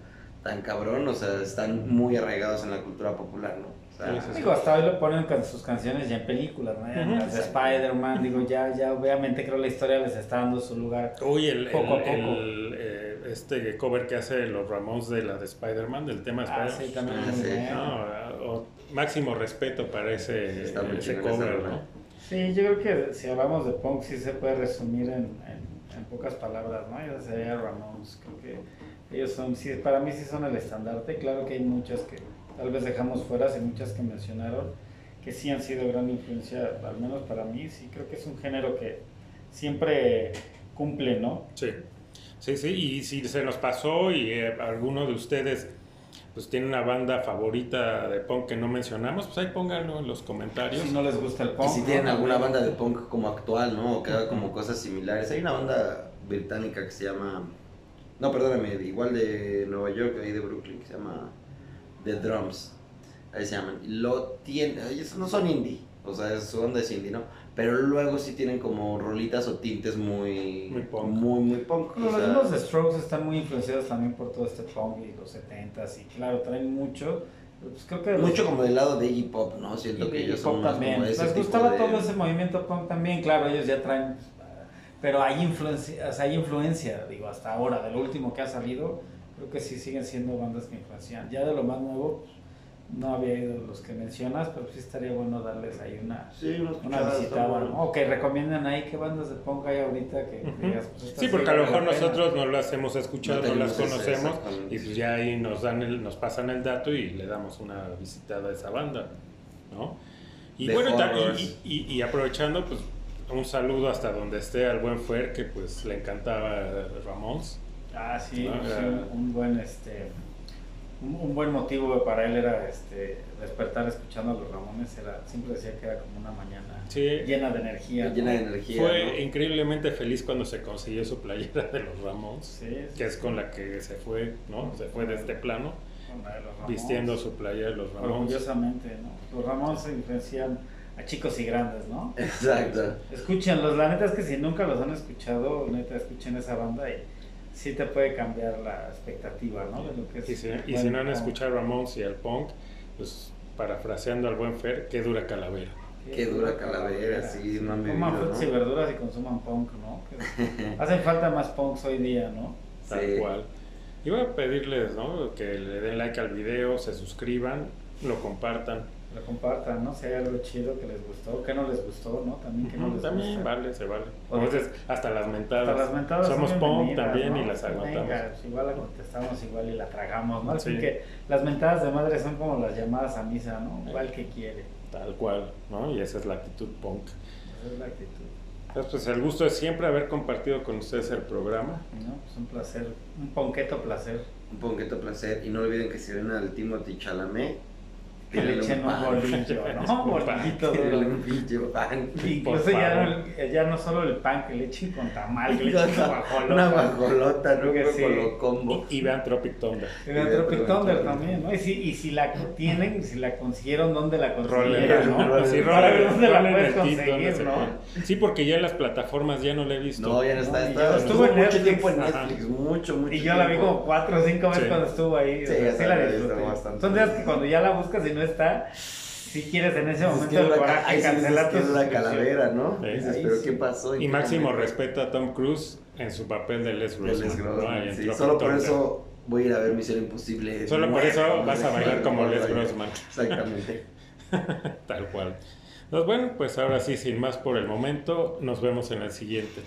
tan cabrón, o sea, están muy arraigados en la cultura popular, ¿no? Sí, sí. Digo, hasta hoy lo ponen con sus canciones ya en películas, ¿no? Ya de Spider-Man, digo, ya, ya obviamente creo la historia les está dando su lugar. Uy, el, Poco a poco. el, eh, este cover que hace los Ramones de la de Spider-Man, del tema de Ah, Spider-Man. sí, también Ah, sí. bueno. No, o- máximo respeto para ese, Está muy ese cover. ¿no? Sí, yo creo que si hablamos de punk sí se puede resumir en, en, en pocas palabras, ¿no? Yo sería Ramones, creo que ellos son, sí, para mí sí son el estandarte, claro que hay muchas que tal vez dejamos fuera, y muchas que mencionaron, que sí han sido gran influencia, al menos para mí, sí creo que es un género que siempre cumple, ¿no? Sí, sí, sí, y si se nos pasó y eh, alguno de ustedes pues tiene una banda favorita de punk que no mencionamos, pues ahí pónganlo en los comentarios. Si no les gusta el punk. Y si ¿no? tienen alguna También. banda de punk como actual, ¿no? O que haga como cosas similares. Hay una banda británica que se llama. No, perdóname, igual de Nueva York, ahí de Brooklyn, que se llama The Drums. Ahí se llaman. Lo tienen. Ellos no son indie, o sea, su onda es indie, ¿no? Pero luego sí tienen como rolitas o tintes muy. Muy punk. Muy, muy punk. o Los sea, de Strokes están muy influenciados también por todo este punk y los 70s y claro, traen mucho. Pues creo que mucho como del lado de Iggy Pop, ¿no? Siento y que de ellos son más también. como ese Les tipo gustaba de- todo ese movimiento punk también, claro, ellos ya traen pero hay influencia, o sea, hay influencia, digo, hasta ahora, de lo último que ha salido, creo que sí siguen siendo bandas que influencian. Ya de lo más nuevo, pues, no había ido los que mencionas, pero sí estaría bueno darles ahí una, Sí, una, visitada, bueno. ¿no? O que recomiendan ahí qué bandas de punk hay ahorita que Ujú. digas, pues, Sí, porque a lo mejor pena. nosotros no las hemos escuchado, No no, las conocemos y pues ya ahí nos dan el, nos pasan el dato y le damos una visitada a esa banda, ¿no? Y The bueno, y aprovechando, pues un saludo hasta donde esté al buen Fer, que pues le encantaba Ramones. Ah, sí, Ah, sí, un, buen este un, un buen motivo para él era este despertar escuchando a los Ramones, era siempre decía que era como una mañana Sí, llena de energía. Llena ¿no? de energía. fue ¿no? increíblemente feliz cuando se consiguió su playera de los Ramones, Sí, sí, que es con la que se fue, ¿no? Se fue de este plano, con la de los Ramones. vistiendo su playera de los Ramones. orgullosamente, ¿no? Los Ramones influencian a chicos y grandes, ¿no? Exacto. Escúchenlos, la neta es que si nunca los han escuchado, neta escuchen esa banda y sí te puede cambiar la expectativa, ¿no? De lo que es Y si, y buen si no han escuchado Ramones y el punk, pues parafraseando al buen Fer, qué dura calavera. Qué dura calavera, sí, no Coman frutas ¿no? y verduras y consuman punk, ¿no? Que hacen falta más punks hoy día, ¿no? Tal Sí. cual. Iba a pedirles, ¿no? Que le den like al video, se suscriban, lo compartan. Lo compartan, ¿no? Si hay algo chido que les gustó, que no les gustó, ¿no? También que no les también gusta. vale, se vale. A veces hasta las mentadas. Hasta las mentadas Somos punk también ¿no? y las aguantamos. venga, pues igual la contestamos igual y la tragamos, ¿no? Así Sí. que las mentadas de madre son como las llamadas a misa, ¿no? Igual que quiere. Tal cual, ¿no? Y esa es la actitud punk. Esa es la actitud. Entonces, pues el gusto es siempre haber compartido con ustedes el programa. ¿no? Pues un placer, un ponqueto placer. Un ponqueto placer. Y no olviden que si ven al Timothy Chalamet, Que le echen un bolillo, ¿no? Un. Bolillito duro. pan. Incluso ya no, ya no solo el pan, que le echen con tamal, que le echen con guajolota. Una guajolota, ¿no? Que sí. combo. Y vean Tropic Thunder. Y de Tropic Thunder también, ¿no? Y si, y si la tienen, si la consiguieron, ¿dónde la consiguieron, ¿no? sí, dónde la puedes conseguir, se ¿no? Sí, porque ya en las plataformas ya no la he visto. No, ya no está. Estuvo mucho Netflix. tiempo en Ajá. Netflix. Mucho, mucho Y yo la vi como cuatro o cinco veces Sí. cuando estuvo ahí. Sí, la disfruté. Son días que cuando ya la buscas y no está, si quieres en ese momento que el coraje ahí cancelar que tu es una suscripción. calavera, ¿no? Sí. Dices, pero sí. ¿qué pasó? ¿En Y máximo momento? respeto a Tom Cruise en su papel de Les De Grossman. Les ¿no? Sí. Solo por eso voy a ir a ver Misión Imposible. Solo por eso vas a bailar como Les. Grossman. Exactamente. Tal cual. Pues bueno, pues ahora sí, sin más por el momento, nos vemos en el siguiente.